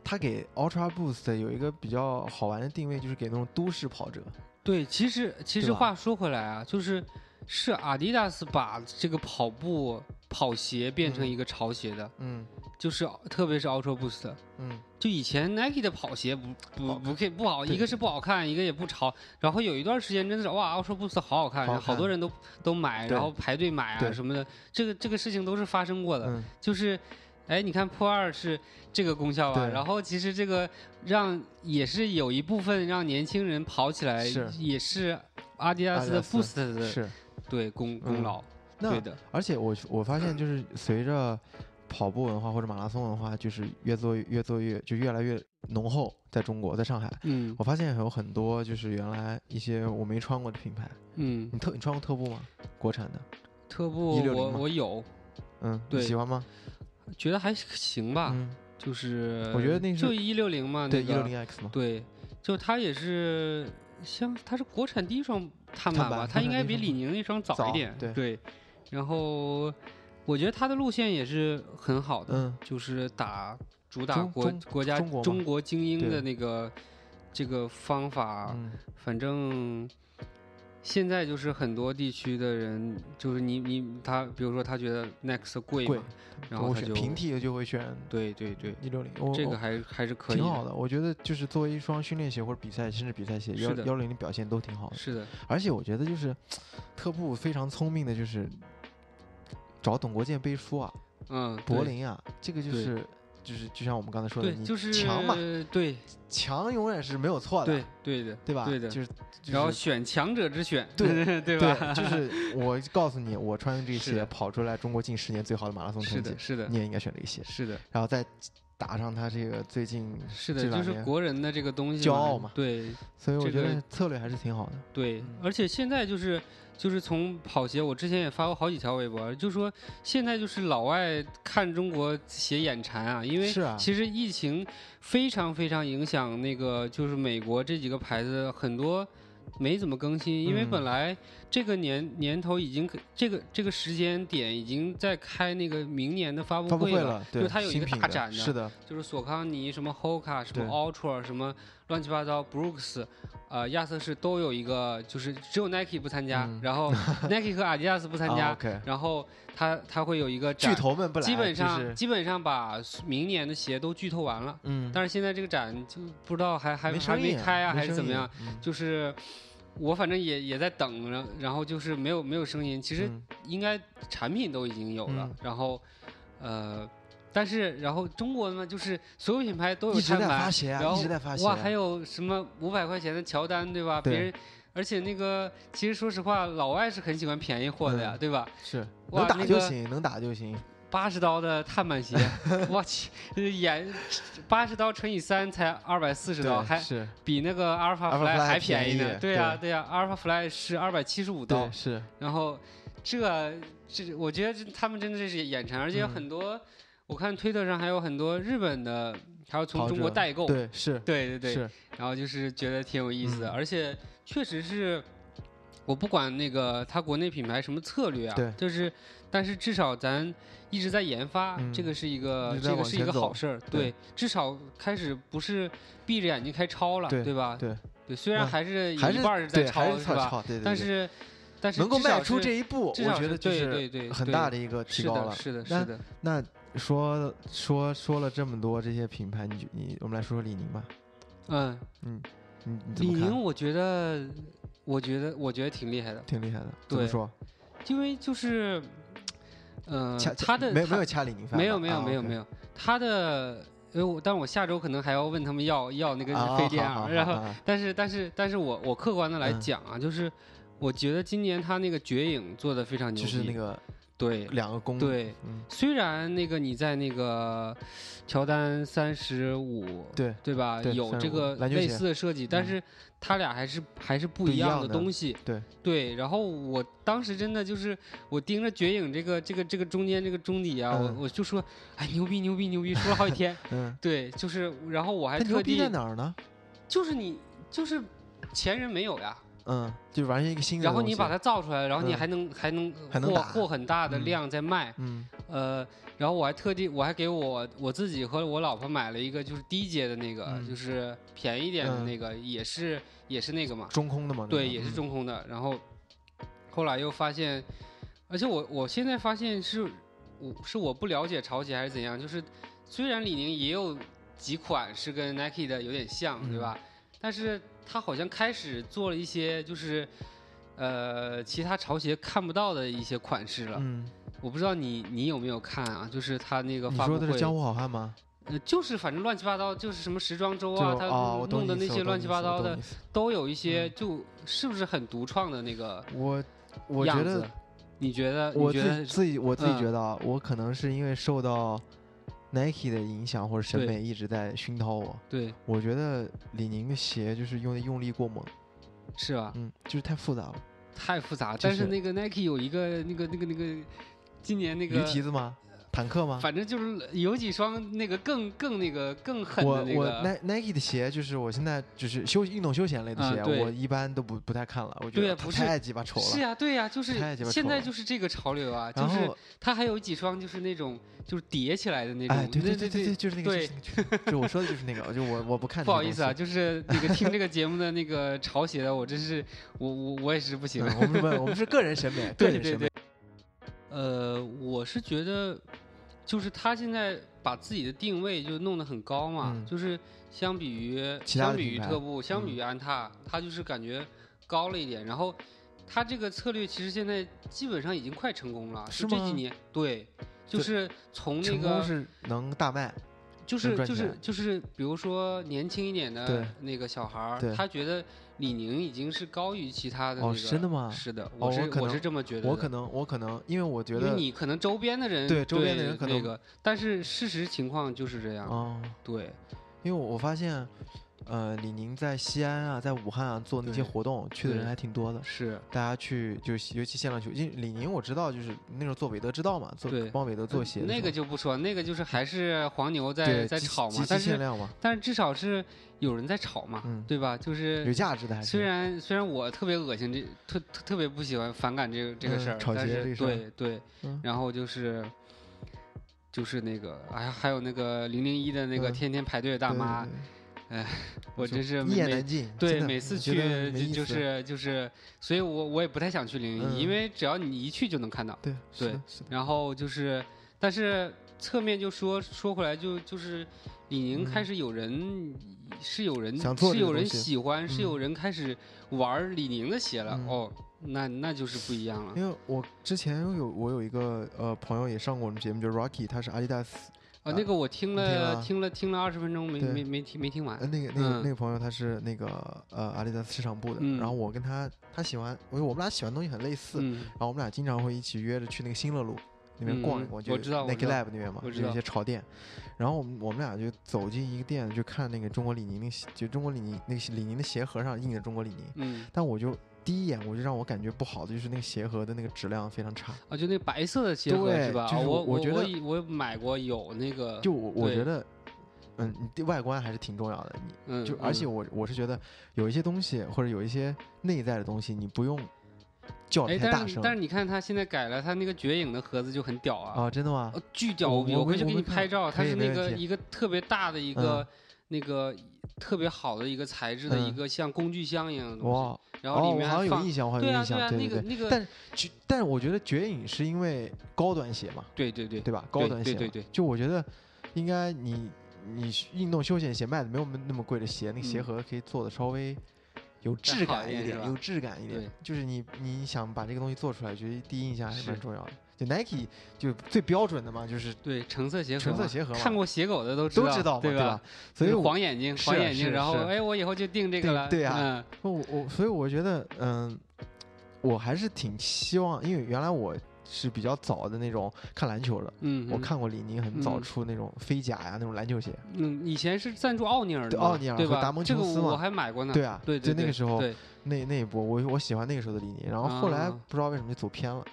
他给 Ultra Boost 有一个比较好玩的定位，就是给那种都市跑者。对，其实其实话说回来啊，就是是 Adidas 把这个跑步跑鞋变成一个潮鞋的。嗯。就是特别是 Ultra Boost，嗯，就以前 Nike 的跑鞋不不不可以不好，一个是不好看，一个也不潮。然后有一段时间真的是哇，Ultra Boost 好好看，好多人都都买，然后排队买啊什么的。这个这个事情都是发生过的。就是，哎，你看破二是这个功效吧？然后其实这个让也是有一部分让年轻人跑起来，也是阿迪达斯的 Boost 的，对功功劳。对的。而且我我发现就是随着。跑步文化或者马拉松文化，就是越做越做越就越来越浓厚，在中国，在上海，嗯，我发现有很多就是原来一些我没穿过的品牌，嗯，你特你穿过特步吗？国产的，特步我我有，嗯，对，喜欢吗？觉得还行吧，就是我觉得那就一六零嘛，对，一六零 X 嘛，对，就它也是像它是国产第一双碳板吧，它应该比李宁那双早一点，对，然后。我觉得它的路线也是很好的，就是打主打国国家中国精英的那个这个方法。反正现在就是很多地区的人，就是你你他，比如说他觉得 Next 贵嘛，然后他就平替的就会选。对对对，一六零，这个还还是可以，挺好的。我觉得就是作为一双训练鞋或者比赛甚至比赛鞋，幺幺六零表现都挺好的。是的，而且我觉得就是特步非常聪明的，就是。找董国建背书啊，嗯，柏林啊，这个就是就是就像我们刚才说的，就是强嘛，对，强永远是没有错的，对对的，对吧？对的，就是然后选强者之选，对对吧？就是我告诉你，我穿这鞋跑出来中国近十年最好的马拉松成绩，是的，你也应该选这个鞋，是的。然后再打上他这个最近是的，就是国人的这个东西骄傲嘛，对，所以我觉得策略还是挺好的，对，而且现在就是。就是从跑鞋，我之前也发过好几条微博，就说现在就是老外看中国鞋眼馋啊，因为其实疫情非常非常影响那个就是美国这几个牌子很多没怎么更新，因为本来这个年年头已经这个这个时间点已经在开那个明年的发布会了，就它有一个大展的，是的，就是索康尼什么 Hoka 什么 Ultra 什么。乱七八糟，Brooks，呃，亚瑟士都有一个，就是只有 Nike 不参加，然后 Nike 和阿迪达斯不参加，然后他他会有一个巨头们不来，基本上基本上把明年的鞋都剧透完了，嗯，但是现在这个展就不知道还还还没开啊，还是怎么样，就是我反正也也在等，着然后就是没有没有声音，其实应该产品都已经有了，然后呃。但是，然后中国呢，就是所有品牌都有摊牌，然后哇，还有什么五百块钱的乔丹，对吧？别人，而且那个，其实说实话，老外是很喜欢便宜货的呀，对吧？是，能打就行，能打就行。八十刀的碳板鞋，我去，眼八十刀乘以三才二百四十刀，还是比那个阿尔法 fly 还便宜呢。对呀，对呀，阿尔法 fly 是二百七十五刀，是。然后这这，我觉得他们真的是眼馋，而且有很多。我看推特上还有很多日本的，还有从中国代购，对，是，对对对，是，然后就是觉得挺有意思的，而且确实是，我不管那个他国内品牌什么策略啊，对，就是，但是至少咱一直在研发，这个是一个，这个是一个好事儿，对，至少开始不是闭着眼睛开抄了，对吧？对，对，虽然还是有一半是在抄，是吧？但是。但是能够迈出这一步，我觉得就是很大的一个提高了。是的，是的。那说说说了这么多这些品牌，你你我们来说说李宁吧。嗯嗯嗯，李宁，我觉得我觉得我觉得挺厉害的，挺厉害的。怎么说？因为就是，嗯，他的没有没有掐李宁没有没有没有没有他的，因为，我但我下周可能还要问他们要要那个飞碟啊，然后但是但是但是我我客观的来讲啊，就是。我觉得今年他那个绝影做的非常牛逼，就是那个对两个公对，虽然那个你在那个乔丹三十五对对吧有这个类似的设计，但是他俩还是还是不一样的东西，对对。然后我当时真的就是我盯着绝影这个这个这个中间这个中底啊，我我就说哎牛逼牛逼牛逼，说了好几天，嗯，对，就是然后我还特地在哪儿呢？就是你就是前人没有呀。嗯，就完全一个新的。然后你把它造出来，然后你还能还能货货很大的量在卖。嗯。呃，然后我还特地我还给我我自己和我老婆买了一个就是低阶的那个，就是便宜点的那个，也是也是那个嘛。中空的嘛。对，也是中空的。然后后来又发现，而且我我现在发现是我是我不了解潮鞋还是怎样，就是虽然李宁也有几款是跟 Nike 的有点像，对吧？但是。他好像开始做了一些，就是，呃，其他潮鞋看不到的一些款式了。嗯，我不知道你你有没有看啊？就是他那个发布会。你说的是江湖好汉吗？呃，就是反正乱七八糟，就是什么时装周啊，他弄的那些乱七八糟的，都有一些，就是不是很独创的那个？我我觉得，你觉得？我自自己我自己觉得啊，我可能是因为受到。Nike 的影响或者审美一直在熏陶我。对，我觉得李宁的鞋就是用的用力过猛，是吧？嗯，就是太复杂了，太复杂。但是那个 Nike 有一个那个那个那个，今年那个驴蹄子吗？坦克吗？反正就是有几双那个更更那个更狠的那个。我我 Nike 的鞋就是我现在就是休运动休闲类的鞋，我一般都不不太看了。我觉得太鸡巴丑了。是呀，对呀，就是现在就是这个潮流啊，就是它还有几双就是那种就是叠起来的那种。哎，对对对对，就是那个。对，就我说的就是那个，就我我不看。不好意思啊，就是那个听这个节目的那个潮鞋的，我真是我我我也是不行。我们不，我们是个人审美，个人审美。呃，我是觉得。就是他现在把自己的定位就弄得很高嘛，就是相比于相比于特步，相比于安踏，他就是感觉高了一点。然后他这个策略其实现在基本上已经快成功了，是这几年对，就是从那个是能大卖。就是就是就是，比如说年轻一点的那个小孩儿，他觉得李宁已经是高于其他的那个。哦，真的吗？是的，我是我是这么觉得。我可能我可能因为我觉得，你可能周边的人对周边的人可能那个，但是事实情况就是这样。哦，对，因为我发现。呃，李宁在西安啊，在武汉啊做那些活动，去的人还挺多的。是，大家去就尤其限量球，因为李宁我知道，就是那时候做韦德之道嘛，做帮韦德做鞋。那个就不说，那个就是还是黄牛在在炒嘛，但是但是至少是有人在炒嘛，对吧？就是有价值的。虽然虽然我特别恶心这特特特别不喜欢反感这个这个事儿，炒鞋这事儿，对对，然后就是就是那个哎呀，还有那个零零一的那个天天排队的大妈。哎，我真是一言难尽。对，每次去就是就是，所以我我也不太想去零零一，因为只要你一去就能看到。对对，然后就是，但是侧面就说说回来，就就是李宁开始有人是有人是有人喜欢，是有人开始玩李宁的鞋了。哦，那那就是不一样了。因为我之前有我有一个呃朋友也上过我们节目，就是 Rocky，他是阿迪达斯。啊，那个我听了听了听了二十分钟，没没没听没听完。那个那个那个朋友他是那个呃阿迪达斯市场部的，然后我跟他他喜欢，我我们俩喜欢东西很类似，然后我们俩经常会一起约着去那个新乐路那边逛一逛，就 Nike Lab 那边嘛，就一些潮店。然后我们我们俩就走进一个店，就看那个中国李宁那就中国李宁那个李宁的鞋盒上印着中国李宁。嗯，但我就。第一眼我就让我感觉不好的就是那个鞋盒的那个质量非常差啊，就那白色的鞋盒是吧？我我觉得我买过有那个，就我我觉得，嗯，你外观还是挺重要的。你就而且我我是觉得有一些东西或者有一些内在的东西，你不用叫太大声。但是你看他现在改了，他那个绝影的盒子就很屌啊！啊，真的吗？巨屌！我回去给你拍照，它是那个一个特别大的一个那个特别好的一个材质的一个像工具箱一样的东西。然后里面好像有印象，我好像有印象，对对对。但绝，但是我觉得绝影是因为高端鞋嘛，对对对，对吧？高端鞋，对对对。就我觉得，应该你你运动休闲鞋卖的没有那么贵的鞋，那个鞋盒可以做的稍微有质感一点，有质感一点。就是你你想把这个东西做出来，觉得第一印象还是蛮重要的。就 Nike 就最标准的嘛，就是对橙色鞋盒，橙色鞋盒看过鞋狗的都都知道，对吧？所以黄眼睛，黄眼睛，然后哎，我以后就定这个了。对呀，我我所以我觉得，嗯，我还是挺希望，因为原来我是比较早的那种看篮球的，嗯，我看过李宁很早出那种飞甲呀那种篮球鞋，嗯，以前是赞助奥尼尔的，奥尼尔和达蒙琼斯嘛，我还买过呢。对啊，对，就那个时候，那那一波，我我喜欢那个时候的李宁，然后后来不知道为什么就走偏了。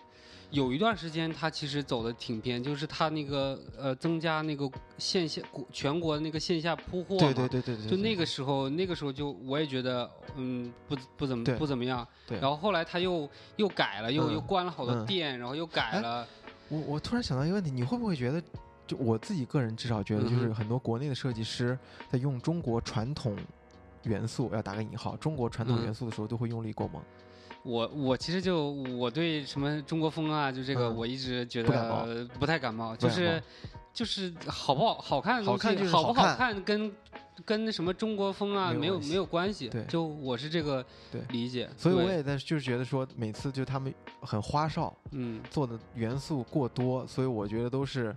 有一段时间，他其实走的挺偏，就是他那个呃，增加那个线下国全国的那个线下铺货嘛。对对对对对。就那个时候，那个时候就我也觉得，嗯，不不怎么不怎么样。对。然后后来他又又改了，又又关了好多店，然后又改了。我我突然想到一个问题，你会不会觉得，就我自己个人至少觉得，就是很多国内的设计师在用中国传统元素，要打个引号，中国传统元素的时候，都会用力过猛。我我其实就我对什么中国风啊，就这个我一直觉得不太感冒，就是就是好不好好看的东西，好不好看跟跟什么中国风啊没有没有关系，就我是这个理解，所以我也在就是觉得说每次就他们很花哨，嗯，做的元素过多，所以我觉得都是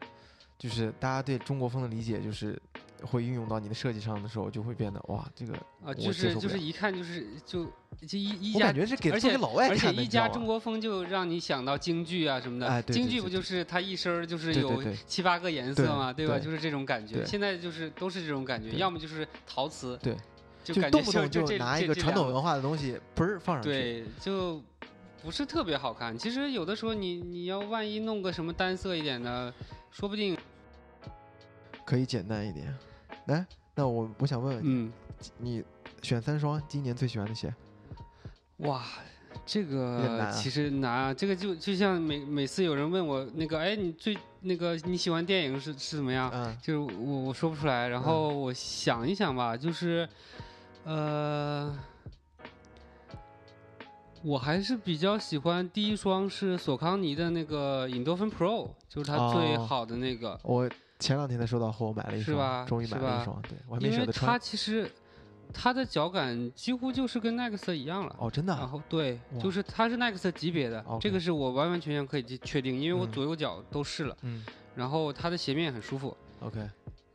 就是大家对中国风的理解就是。会运用到你的设计上的时候，就会变得哇，这个啊，就是就是一看就是就就一一家，感觉是给而且老外而且一家中国风就让你想到京剧啊什么的。哎，京剧不就是它一身就是有七八个颜色嘛，对吧？就是这种感觉。现在就是都是这种感觉，要么就是陶瓷，对，就动不动就拿一个传统文化的东西嘣儿放上去，对，就不是特别好看。其实有的时候你你要万一弄个什么单色一点的，说不定可以简单一点。来，那我我想问问你，你选三双今年最喜欢的鞋？哇，这个其实难啊，这个就就像每每次有人问我那个，哎，你最那个你喜欢电影是是怎么样？嗯，就是我我说不出来，然后我想一想吧，就是，呃，我还是比较喜欢第一双是索康尼的那个影多芬 Pro，就是它最好的那个。我。前两天才收到货，我买了一双，终于买了一双。对，我还没舍得穿。它其实它的脚感几乎就是跟 Next 一样了。哦，真的。然后对，就是它是 Next 级别的，这个是我完完全全可以确定，因为我左右脚都试了。嗯。然后它的鞋面很舒服。OK。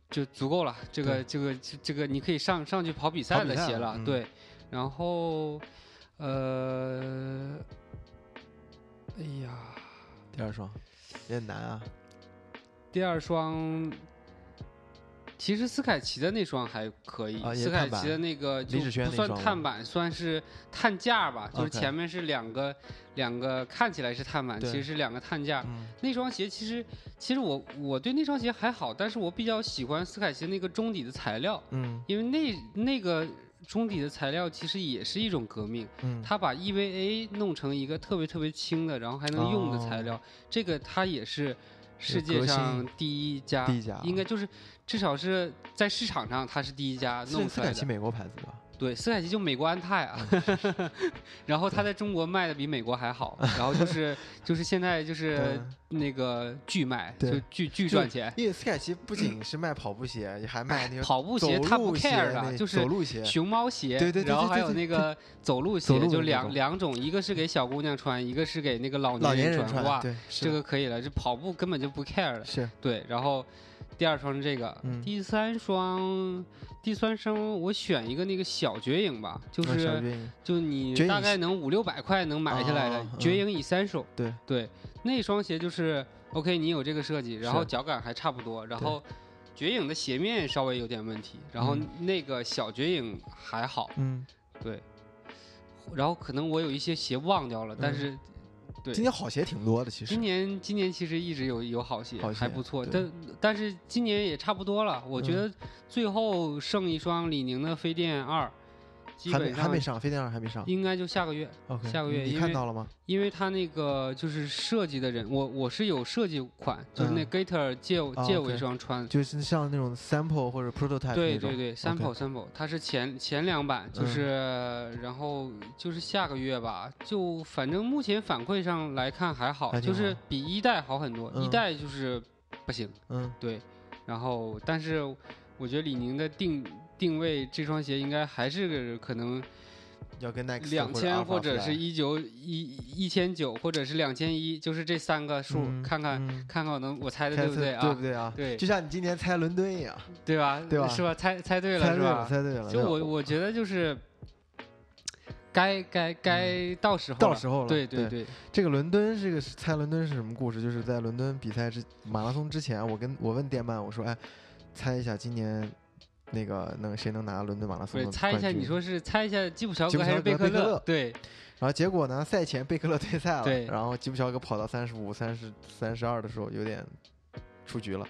就足够了，这个这个这个你可以上上去跑比赛的鞋了。对。然后，呃，哎呀，第二双有点难啊。第二双，其实斯凯奇的那双还可以。斯凯奇的那个就不算碳板，算是碳架吧。就是前面是两个两个看起来是碳板，其实是两个碳架。那双鞋其实其实我我对那双鞋还好，但是我比较喜欢斯凯奇那个中底的材料。嗯，因为那那个中底的材料其实也是一种革命。嗯，他把 EVA 弄成一个特别特别轻的，然后还能用的材料，这个它也是。世界上第一家，第一家应该就是至少是在市场上它是第一家弄出来的。斯凯奇美国牌子吧？对，斯凯奇就美国安泰啊，然后他在中国卖的比美国还好，然后就是就是现在就是那个巨卖，就巨巨赚钱。因为斯凯奇不仅是卖跑步鞋，也还卖那个跑步鞋，他不 care 的，就是走路鞋、熊猫鞋，对对对，然后还有那个走路鞋，就两两种，一个是给小姑娘穿，一个是给那个老年人穿。哇，对，这个可以了，这跑步根本就不 care 了。是对，然后第二双是这个，第三双。第三双，我选一个那个小绝影吧，就是就你大概能五六百块能买下来的绝影以三手。对对，那双鞋就是 OK，你有这个设计，然后脚感还差不多，然后绝影的鞋面稍微有点问题，然后那个小绝影还好。嗯，对。然后可能我有一些鞋忘掉了，但是。今年好鞋挺多的，其实。今年今年其实一直有有好鞋，好鞋还不错，但但是今年也差不多了。我觉得最后剩一双李宁的飞电二。还没还没上，飞天二还没上，应该就下个月。OK，下个月你看到了吗？因为他那个就是设计的人，我我是有设计款，就是那 Gator 借借我一双穿，就是像那种 sample 或者 prototype 对对对，sample sample，它是前前两版，就是然后就是下个月吧，就反正目前反馈上来看还好，就是比一代好很多，一代就是不行。嗯，对，然后但是我觉得李宁的定。定位这双鞋应该还是可能要跟两千或者是一九一一千九或者是两千一，就是这三个数，看看看看我能我猜的对不对啊？对不对啊？对，就像你今年猜伦敦一样，对吧？对吧？是吧？猜猜对了是吧？猜对了。就我我觉得就是该该该到时候到时候了。对对对，这个伦敦这个猜伦敦是什么故事？就是在伦敦比赛之马拉松之前，我跟我问电鳗，我说哎，猜一下今年。那个能谁能拿伦敦马拉松？对，猜一下，你说是猜一下吉普乔格还是贝克勒？对。然后结果呢？赛前贝克勒退赛了。对。然后吉普乔格跑到三十五、三十三十二的时候，有点出局了。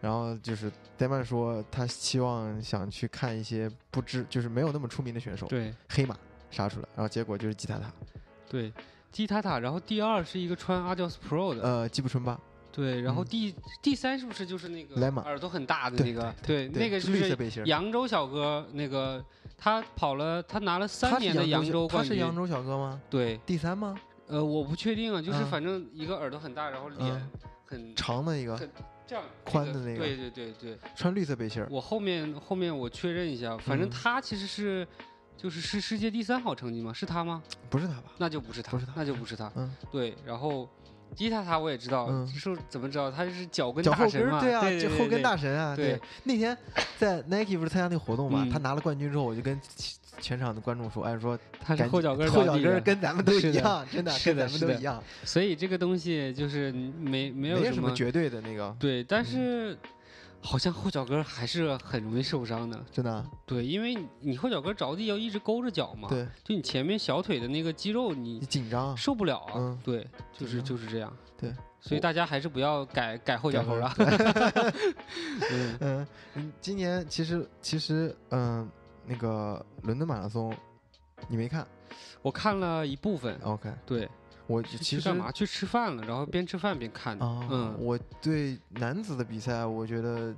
然后就是戴曼说，他希望想去看一些不知，就是没有那么出名的选手。对。黑马杀出来，然后结果就是吉塔塔。对，吉塔塔。然后第二是一个穿阿迪斯 Pro 的，呃，吉普春巴。对，然后第第三是不是就是那个耳朵很大的那个？对，那个就是扬州小哥，那个他跑了，他拿了三年的扬州冠军。他是扬州小哥吗？对，第三吗？呃，我不确定啊，就是反正一个耳朵很大，然后脸很长的一个，这样宽的那个。对对对对，穿绿色背心我后面后面我确认一下，反正他其实是就是是世界第三好成绩吗？是他吗？不是他吧？那就不是他，不是他，那就不是他。嗯，对，然后。吉塔塔我也知道，是怎么知道？他就是脚跟大神嘛，对啊，就后跟大神啊。对，那天在 Nike 不是参加那个活动嘛？他拿了冠军之后，我就跟全场的观众说：“哎，说他是后脚跟，后脚跟跟咱们都一样，真的，跟咱们都一样。”所以这个东西就是没没有什么绝对的那个。对，但是。好像后脚跟还是很容易受伤的，真的。对，因为你后脚跟着地要一直勾着脚嘛，对，就你前面小腿的那个肌肉你紧张受不了啊，嗯。对，就是就是这样，对，所以大家还是不要改改后脚跟了。嗯嗯，今年其实其实嗯，那个伦敦马拉松你没看？我看了一部分。OK，对。我其实干嘛去吃饭了，然后边吃饭边看的。嗯，我对男子的比赛，我觉得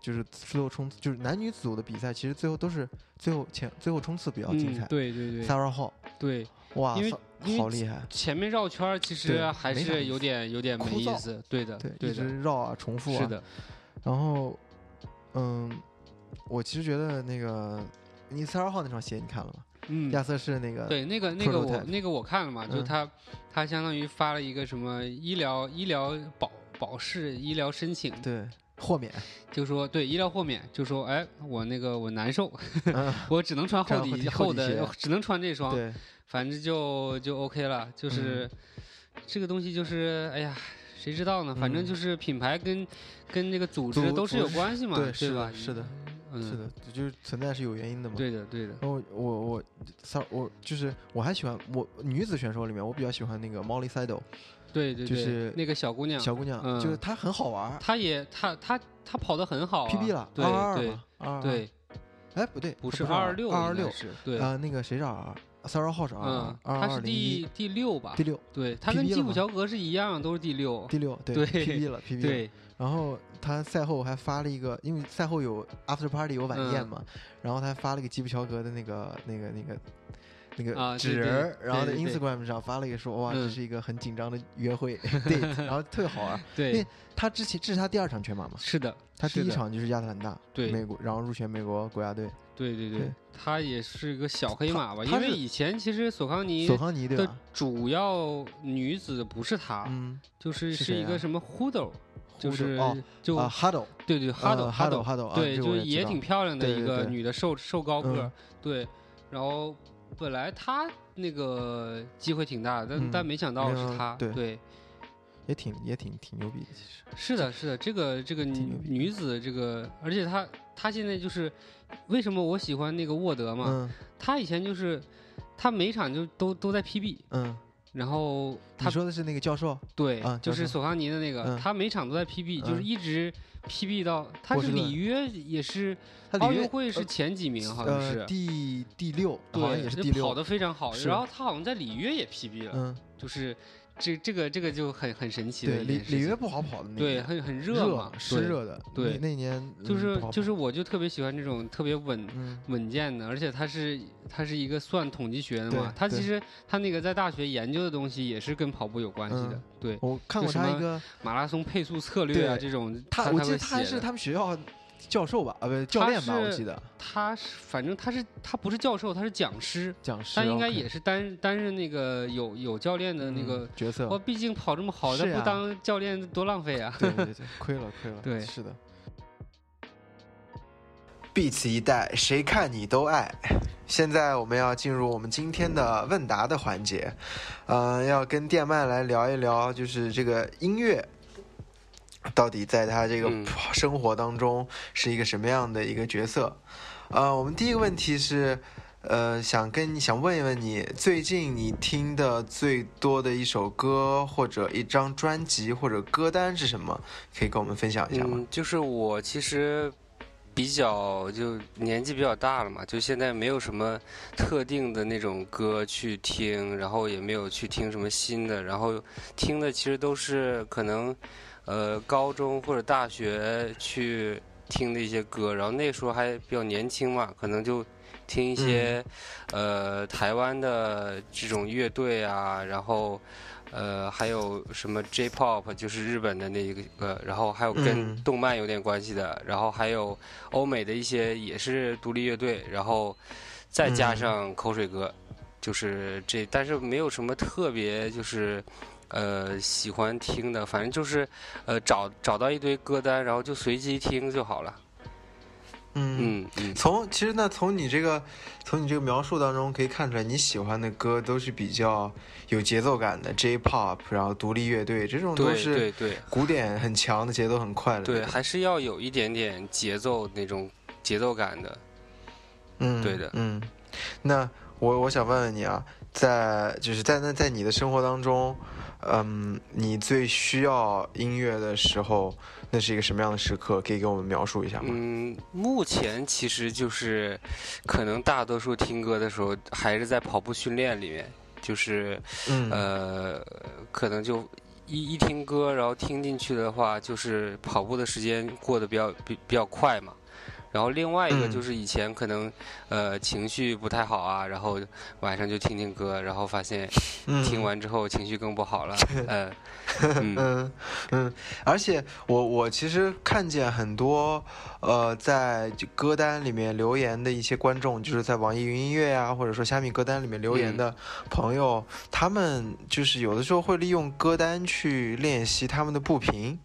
就是最后冲刺，就是男女组的比赛，其实最后都是最后前最后冲刺比较精彩。对对对。三二号。对。哇，因为好厉害。前面绕圈其实还是有点有点没意思。对的，对，一直绕啊，重复啊。是的。然后，嗯，我其实觉得那个你三二号那双鞋你看了吗？嗯，亚瑟士那个对，那个那个我那个我看了嘛，就他他相当于发了一个什么医疗医疗保保释医疗申请，对，豁免，就说对医疗豁免，就说哎，我那个我难受，我只能穿厚底厚的，只能穿这双，对，反正就就 OK 了，就是这个东西就是哎呀，谁知道呢？反正就是品牌跟跟那个组织都是有关系嘛，对吧？是的。是的，就是存在是有原因的嘛。对的，对的。然后我我三我就是我还喜欢我女子选手里面，我比较喜欢那个 Molly Siddle。对对，就是那个小姑娘。小姑娘，就是她很好玩。她也她她她跑的很好。PB 了，对二对对。哎，不对，不是二二六，二二六是。对啊，那个谁是二二？Sarah Hodge 嗯，他是第第六吧？第六，对她跟基普乔格是一样，都是第六。第六，对，PB 了，PB。对，然后他赛后还发了一个，因为赛后有 After Party 有晚宴嘛，然后他发了个吉普乔格的那个那个那个那个纸人，然后在 Instagram 上发了一个说，哇，这是一个很紧张的约会，对，然后特别好玩。对，因为他之前这是他第二场全马嘛？是的，他第一场就是亚特兰大，对，美国，然后入选美国国家队。对对对，他也是个小黑马吧？因为以前其实索康尼索康尼的主要女子不是他，嗯，就是是一个什么 Huddle，就是就 Huddle，对对 Huddle Huddle Huddle，对，就也挺漂亮的一个女的瘦瘦高个，对，然后本来她那个机会挺大，但但没想到是她，对。也挺也挺挺牛逼的，其实是的，是的，这个这个女女子这个，而且她她现在就是为什么我喜欢那个沃德嘛？她以前就是她每场就都都在 PB，嗯，然后他说的是那个教授？对，就是索康尼的那个，他每场都在 PB，就是一直 PB 到他是里约也是奥运会是前几名，好像是第第六，对，也是第六，跑的非常好。然后他好像在里约也 PB 了，嗯，就是。这这个这个就很很神奇的，里里约不好跑的那，对，很很热嘛，湿热的，对，那年就是就是，我就特别喜欢这种特别稳稳健的，而且他是他是一个算统计学的嘛，他其实他那个在大学研究的东西也是跟跑步有关系的，对，我看过他一个马拉松配速策略啊这种，他我记得他还是他们学校。教授吧，啊，不，教练吧，我记得他是，反正他是，他不是教授，他是讲师，讲师，他应该也是担担任那个有有教练的那个角色。我，毕竟跑这么好，他不当教练多浪费啊！对对对，亏了亏了。对，是的。Beats 一代，谁看你都爱。现在我们要进入我们今天的问答的环节，呃，要跟电鳗来聊一聊，就是这个音乐。到底在他这个 生活当中是一个什么样的一个角色？呃，我们第一个问题是，呃，想跟你想问一问你，最近你听的最多的一首歌或者一张专辑或者歌单是什么？可以跟我们分享一下吗？就是我其实比较就年纪比较大了嘛，就现在没有什么特定的那种歌去听，然后也没有去听什么新的，然后听的其实都是可能。呃，高中或者大学去听的一些歌，然后那时候还比较年轻嘛，可能就听一些呃台湾的这种乐队啊，然后呃还有什么 J-pop，就是日本的那一个，然后还有跟动漫有点关系的，然后还有欧美的一些也是独立乐队，然后再加上口水歌，就是这，但是没有什么特别就是。呃，喜欢听的，反正就是，呃，找找到一堆歌单，然后就随机听就好了。嗯嗯，从其实呢，从你这个从你这个描述当中可以看出来，你喜欢的歌都是比较有节奏感的，J-pop，然后独立乐队这种都是对对古典很强的，节奏很快的。对，还是要有一点点节奏那种节奏感的。嗯，对的，嗯。那我我想问问你啊，在就是在那在你的生活当中。嗯，你最需要音乐的时候，那是一个什么样的时刻？可以给我们描述一下吗？嗯，目前其实就是，可能大多数听歌的时候还是在跑步训练里面，就是，呃，可能就一一听歌，然后听进去的话，就是跑步的时间过得比较比比较快嘛。然后另外一个就是以前可能，呃，情绪不太好啊，然后晚上就听听歌，然后发现听完之后情绪更不好了。嗯嗯嗯，而且我我其实看见很多呃在歌单里面留言的一些观众，就是在网易云音乐呀，或者说虾米歌单里面留言的朋友，他们就是有的时候会利用歌单去练习他们的步频。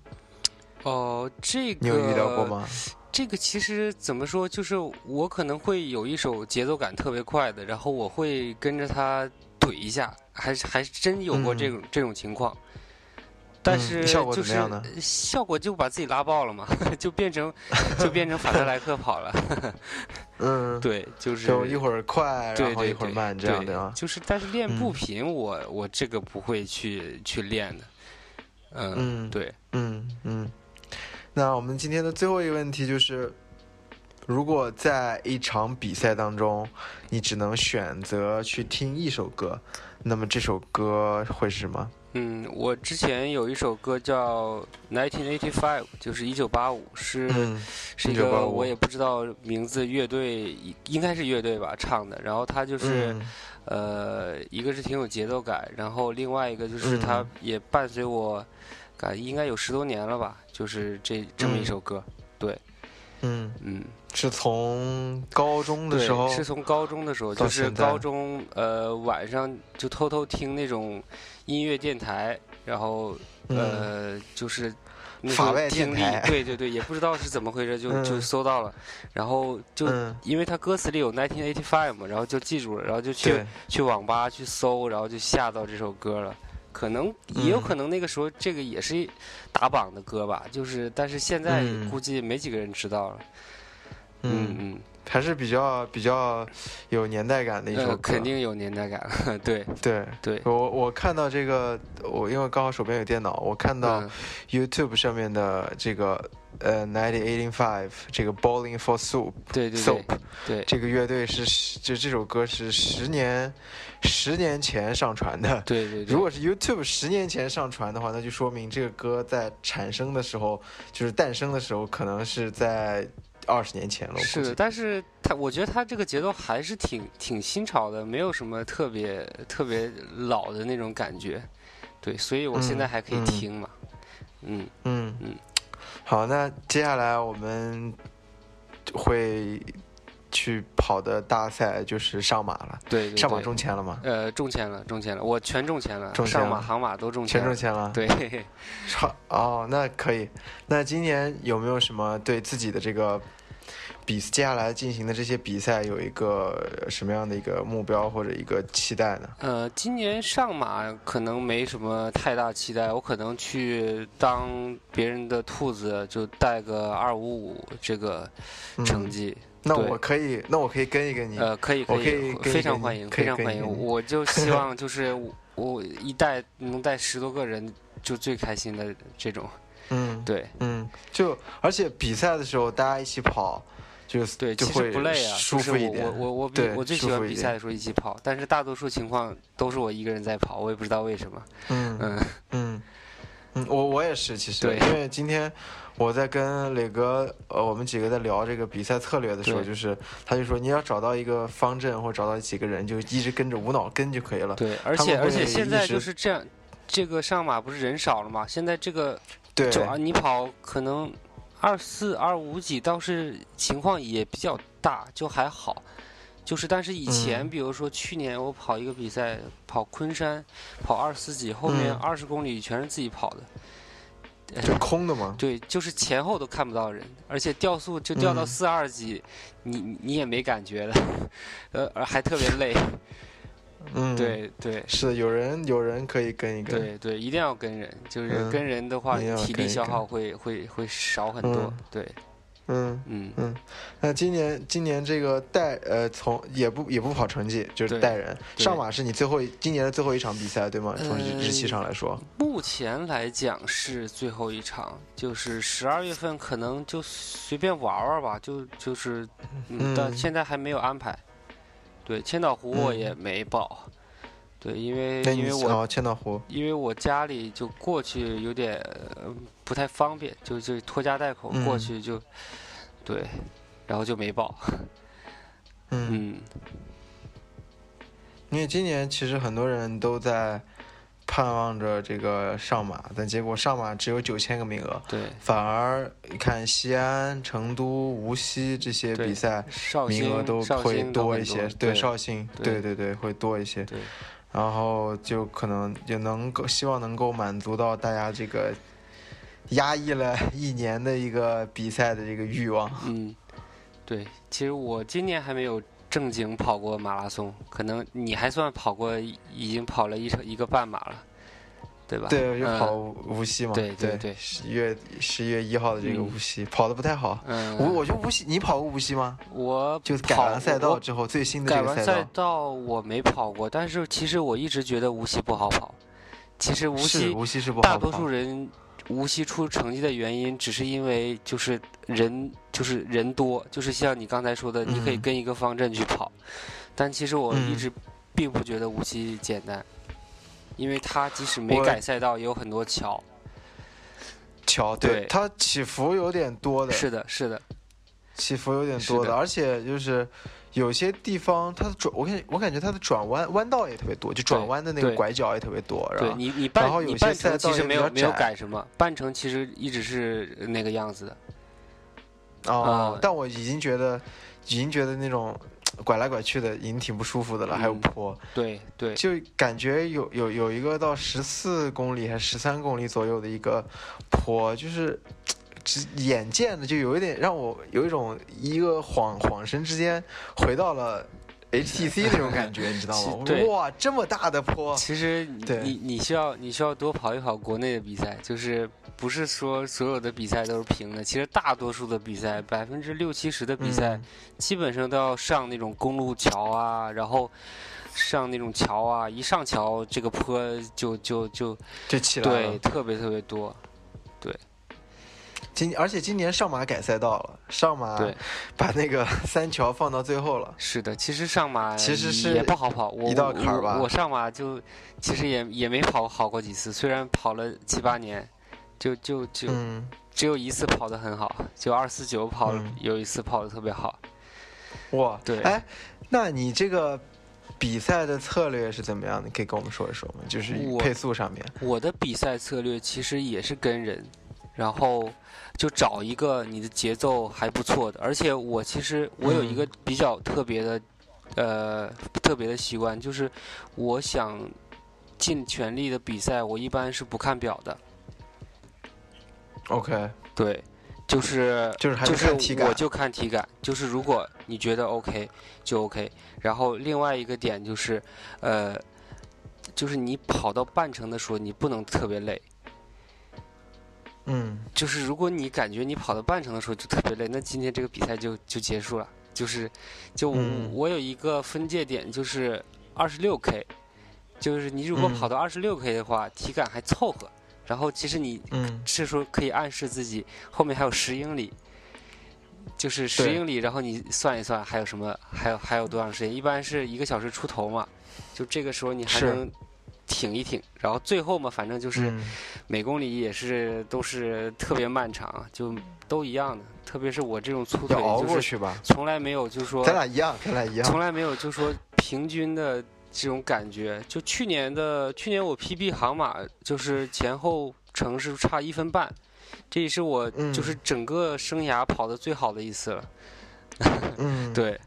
哦，这个你有遇到过吗？这个其实怎么说，就是我可能会有一首节奏感特别快的，然后我会跟着它怼一下，还是还是真有过这种这种情况。但是就是效果就把自己拉爆了嘛，就变成就变成法特莱克跑了。嗯，对，就是就一会儿快，然后一会儿慢这样的。就是但是练步频，我我这个不会去去练的。嗯，对，嗯嗯。那我们今天的最后一个问题就是，如果在一场比赛当中，你只能选择去听一首歌，那么这首歌会是什么？嗯，我之前有一首歌叫《Nineteen Eighty Five》，就是一九八五，是是一个我也不知道名字乐队，应该是乐队吧唱的。然后它就是，呃，一个是挺有节奏感，然后另外一个就是它也伴随我，感应该有十多年了吧，就是这这么一首歌，对，嗯嗯。是从高中的时候，是从高中的时候，就是高中呃晚上就偷偷听那种音乐电台，然后呃就是法外电台，对对对，也不知道是怎么回事，就就搜到了，然后就因为它歌词里有 nineteen eighty five 嘛，然后就记住了，然后就去去网吧去搜，然后就下到这首歌了。可能也有可能那个时候这个也是打榜的歌吧，就是但是现在估计没几个人知道了。嗯。嗯，还是比较比较有年代感的一首歌，肯定有年代感。对。对。对，我我看到这个，我因为刚好手边有电脑，我看到 YouTube 上面的这个呃 Ninety Eighty Five 这个 Bowling for Soup，对对对，对。这个乐队是就这首歌是十年十年前上传的。对对，如果是 YouTube 十年前上传的话，那就说明这个歌在产生的时候，就是诞生的时候，可能是在。二十年前了，是，但是他我觉得他这个节奏还是挺挺新潮的，没有什么特别特别老的那种感觉，对，所以我现在还可以听嘛，嗯。嗯。嗯，好，那接下来我们会去跑的大赛就是上马了，对，上马中签了吗？呃，中签了，中签了，我全中签了，上马、杭马都中签，全中签了，对，好，哦，那可以，那今年有没有什么对自己的这个？比接下来进行的这些比赛有一个什么样的一个目标或者一个期待呢？呃，今年上马可能没什么太大期待，我可能去当别人的兔子，就带个二五五这个成绩。那我可以，那我可以跟一跟你。呃，可以，可以，非常欢迎，非常欢迎。我就希望就是我一带能带十多个人，就最开心的这种。嗯，对，嗯，就而且比赛的时候大家一起跑。就是对，其实不累啊，舒服一点。我我我我最喜欢比赛的时候一起跑，但是大多数情况都是我一个人在跑，我也不知道为什么。嗯嗯嗯 嗯，我我也是，其实因为今天我在跟磊哥呃我们几个在聊这个比赛策略的时候，就是他就说你要找到一个方阵或者找到几个人，就一直跟着无脑跟就可以了。对，而且而且现在就是这样，这个上马不是人少了吗？现在这个对，你跑可能。二四二五几倒是情况也比较大，就还好。就是，但是以前，比如说去年我跑一个比赛，跑昆山，跑二四几，后面二十公里全是自己跑的，就空的吗？对，就是前后都看不到人，而且掉速就掉到四二级，你你也没感觉了，呃，还特别累。嗯，对对，是有人有人可以跟一跟，对对，一定要跟人，就是跟人的话，体力消耗会会会少很多，对，嗯嗯。嗯。那今年今年这个带呃，从也不也不跑成绩，就是带人。上马是你最后今年的最后一场比赛对吗？从日期上来说，目前来讲是最后一场，就是十二月份可能就随便玩玩吧，就就是嗯，但现在还没有安排。对，千岛湖我也没报，对，因为因为我千岛湖，因为我家里就过去有点不太方便，就就拖家带口过去就，对，然后就没报。嗯，因为今年其实很多人都在。盼望着这个上马，但结果上马只有九千个名额，对，反而你看西安、成都、无锡这些比赛名额都会多一些，对，绍兴，对对对，会多一些，对，然后就可能就能够希望能够满足到大家这个压抑了一年的一个比赛的这个欲望，嗯，对，其实我今年还没有。正经跑过马拉松，可能你还算跑过，已经跑了一场一个半马了，对吧？对，我就跑无锡嘛。对对对，十一月十一月一号的这个无锡跑的不太好。嗯。我，我就无锡，你跑过无锡吗？我就改完赛道之后，最新的改完赛道我没跑过，但是其实我一直觉得无锡不好跑。其实无锡无锡是不好跑大多数人无锡出成绩的原因，只是因为就是人就是人多，就是像你刚才说的，你可以跟一个方阵去跑。但其实我一直并不觉得无锡简单，因为它即使没改赛道，也有很多桥。桥对它起伏有点多的。是的，是的，起伏有点多的，而且就是有些地方它的转，我感我感觉它的转弯弯道也特别多，就转弯的那个拐角也特别多。对你你半你半程其实没有没有改什么，半程其实一直是那个样子的。哦，但我已经觉得已经觉得那种。拐来拐去的已经挺不舒服的了，还有坡，对对，就感觉有有有一个到十四公里还是十三公里左右的一个坡，就是 只眼见的就有一点让我有一种一个恍恍神之间回到了。HTC 那种感觉，你知道吗？哇，这么大的坡！其实你你需要你需要多跑一跑国内的比赛，就是不是说所有的比赛都是平的。其实大多数的比赛，百分之六七十的比赛，基本上都要上那种公路桥啊，然后上那种桥啊，一上桥这个坡就就就就起来了，对，特别特别多，对。今而且今年上马改赛道了，上马对，把那个 三桥放到最后了。是的，其实上马其实是也不好跑，一道坎儿吧。我上马就其实也也没跑好过几次，虽然跑了七八年，就就就只有一次跑得很好，就二四九跑有一次跑得特别好。哇，对，哎，那你这个比赛的策略是怎么样的？可以跟我们说一说吗？就是配速上面。我的比赛策略其实也是跟人。然后就找一个你的节奏还不错的，而且我其实我有一个比较特别的，呃，特别的习惯，就是我想尽全力的比赛，我一般是不看表的。OK，对，就是就是就是我就看体感，就是如果你觉得 OK 就 OK。然后另外一个点就是，呃，就是你跑到半程的时候，你不能特别累。嗯，就是如果你感觉你跑到半程的时候就特别累，那今天这个比赛就就结束了。就是，就我有一个分界点，就是二十六 K，就是你如果跑到二十六 K 的话，体感还凑合。然后其实你是说可以暗示自己后面还有十英里，就是十英里，然后你算一算还有什么，还有还有多长时间？一般是一个小时出头嘛，就这个时候你还能。挺一挺，然后最后嘛，反正就是每公里也是都是特别漫长，就都一样的。特别是我这种粗腿，就是从来没有就说咱俩一样，咱俩一样，从来没有就说平均的这种感觉。就去年的去年我 PB 航马就是前后程是差一分半，这也是我就是整个生涯跑的最好的一次了。嗯，对。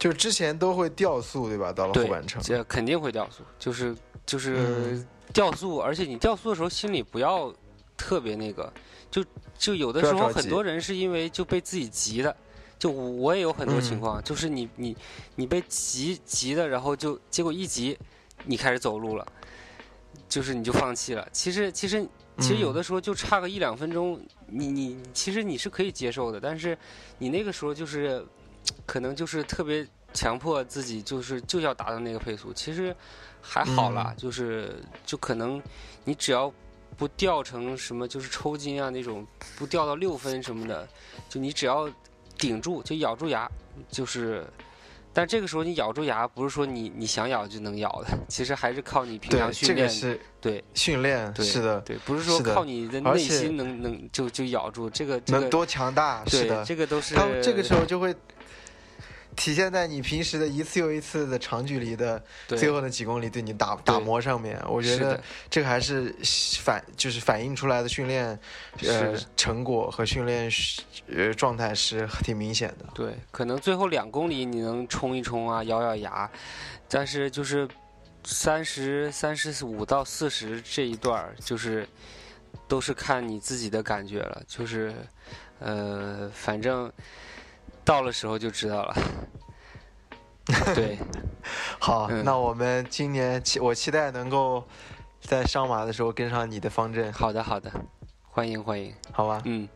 就是之前都会掉速，对吧？到了后半程，这肯定会掉速，就是就是掉速，而且你掉速的时候心里不要特别那个，就就有的时候很多人是因为就被自己急的，就我也有很多情况，就是你你你被急急的，然后就结果一急，你开始走路了，就是你就放弃了。其实其实其实有的时候就差个一两分钟，你你其实你是可以接受的，但是你那个时候就是。可能就是特别强迫自己，就是就要达到那个配速。其实还好啦，就是就可能你只要不掉成什么，就是抽筋啊那种，不掉到六分什么的，就你只要顶住，就咬住牙，就是。但这个时候你咬住牙，不是说你你想咬就能咬的，其实还是靠你平常训练。这个是对训练，是的，对，不是说靠你的内心能能就就咬住这个。能多强大？是的，这个都是。他这个时候就会。体现在你平时的一次又一次的长距离的最后的几公里对你打打磨上面，我觉得这个还是反就是反映出来的训练呃成果和训练呃状态是挺明显的。对，可能最后两公里你能冲一冲啊，咬咬牙，但是就是三十三十五到四十这一段就是都是看你自己的感觉了，就是呃反正。到了时候就知道了。对，好，那我们今年期我期待能够在上马的时候跟上你的方阵。好的，好的，欢迎欢迎，好吧。嗯，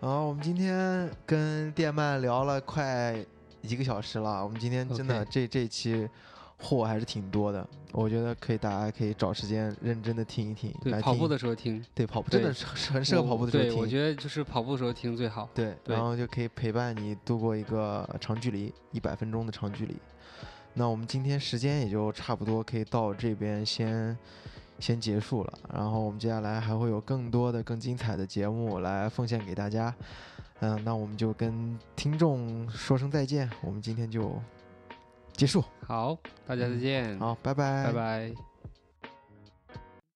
啊，我们今天跟电鳗聊了快一个小时了。我们今天真的这这期货还是挺多的。我觉得可以，大家可以找时间认真的听一听。对，跑步的时候听。对，跑步真的是很适合跑步的时候听。对，我觉得就是跑步的时候听最好。对，然后就可以陪伴你度过一个长距离，一百分钟的长距离。那我们今天时间也就差不多，可以到这边先先结束了。然后我们接下来还会有更多的、更精彩的节目来奉献给大家。嗯，那我们就跟听众说声再见。我们今天就结束。好，大家再见。好，拜拜，拜拜。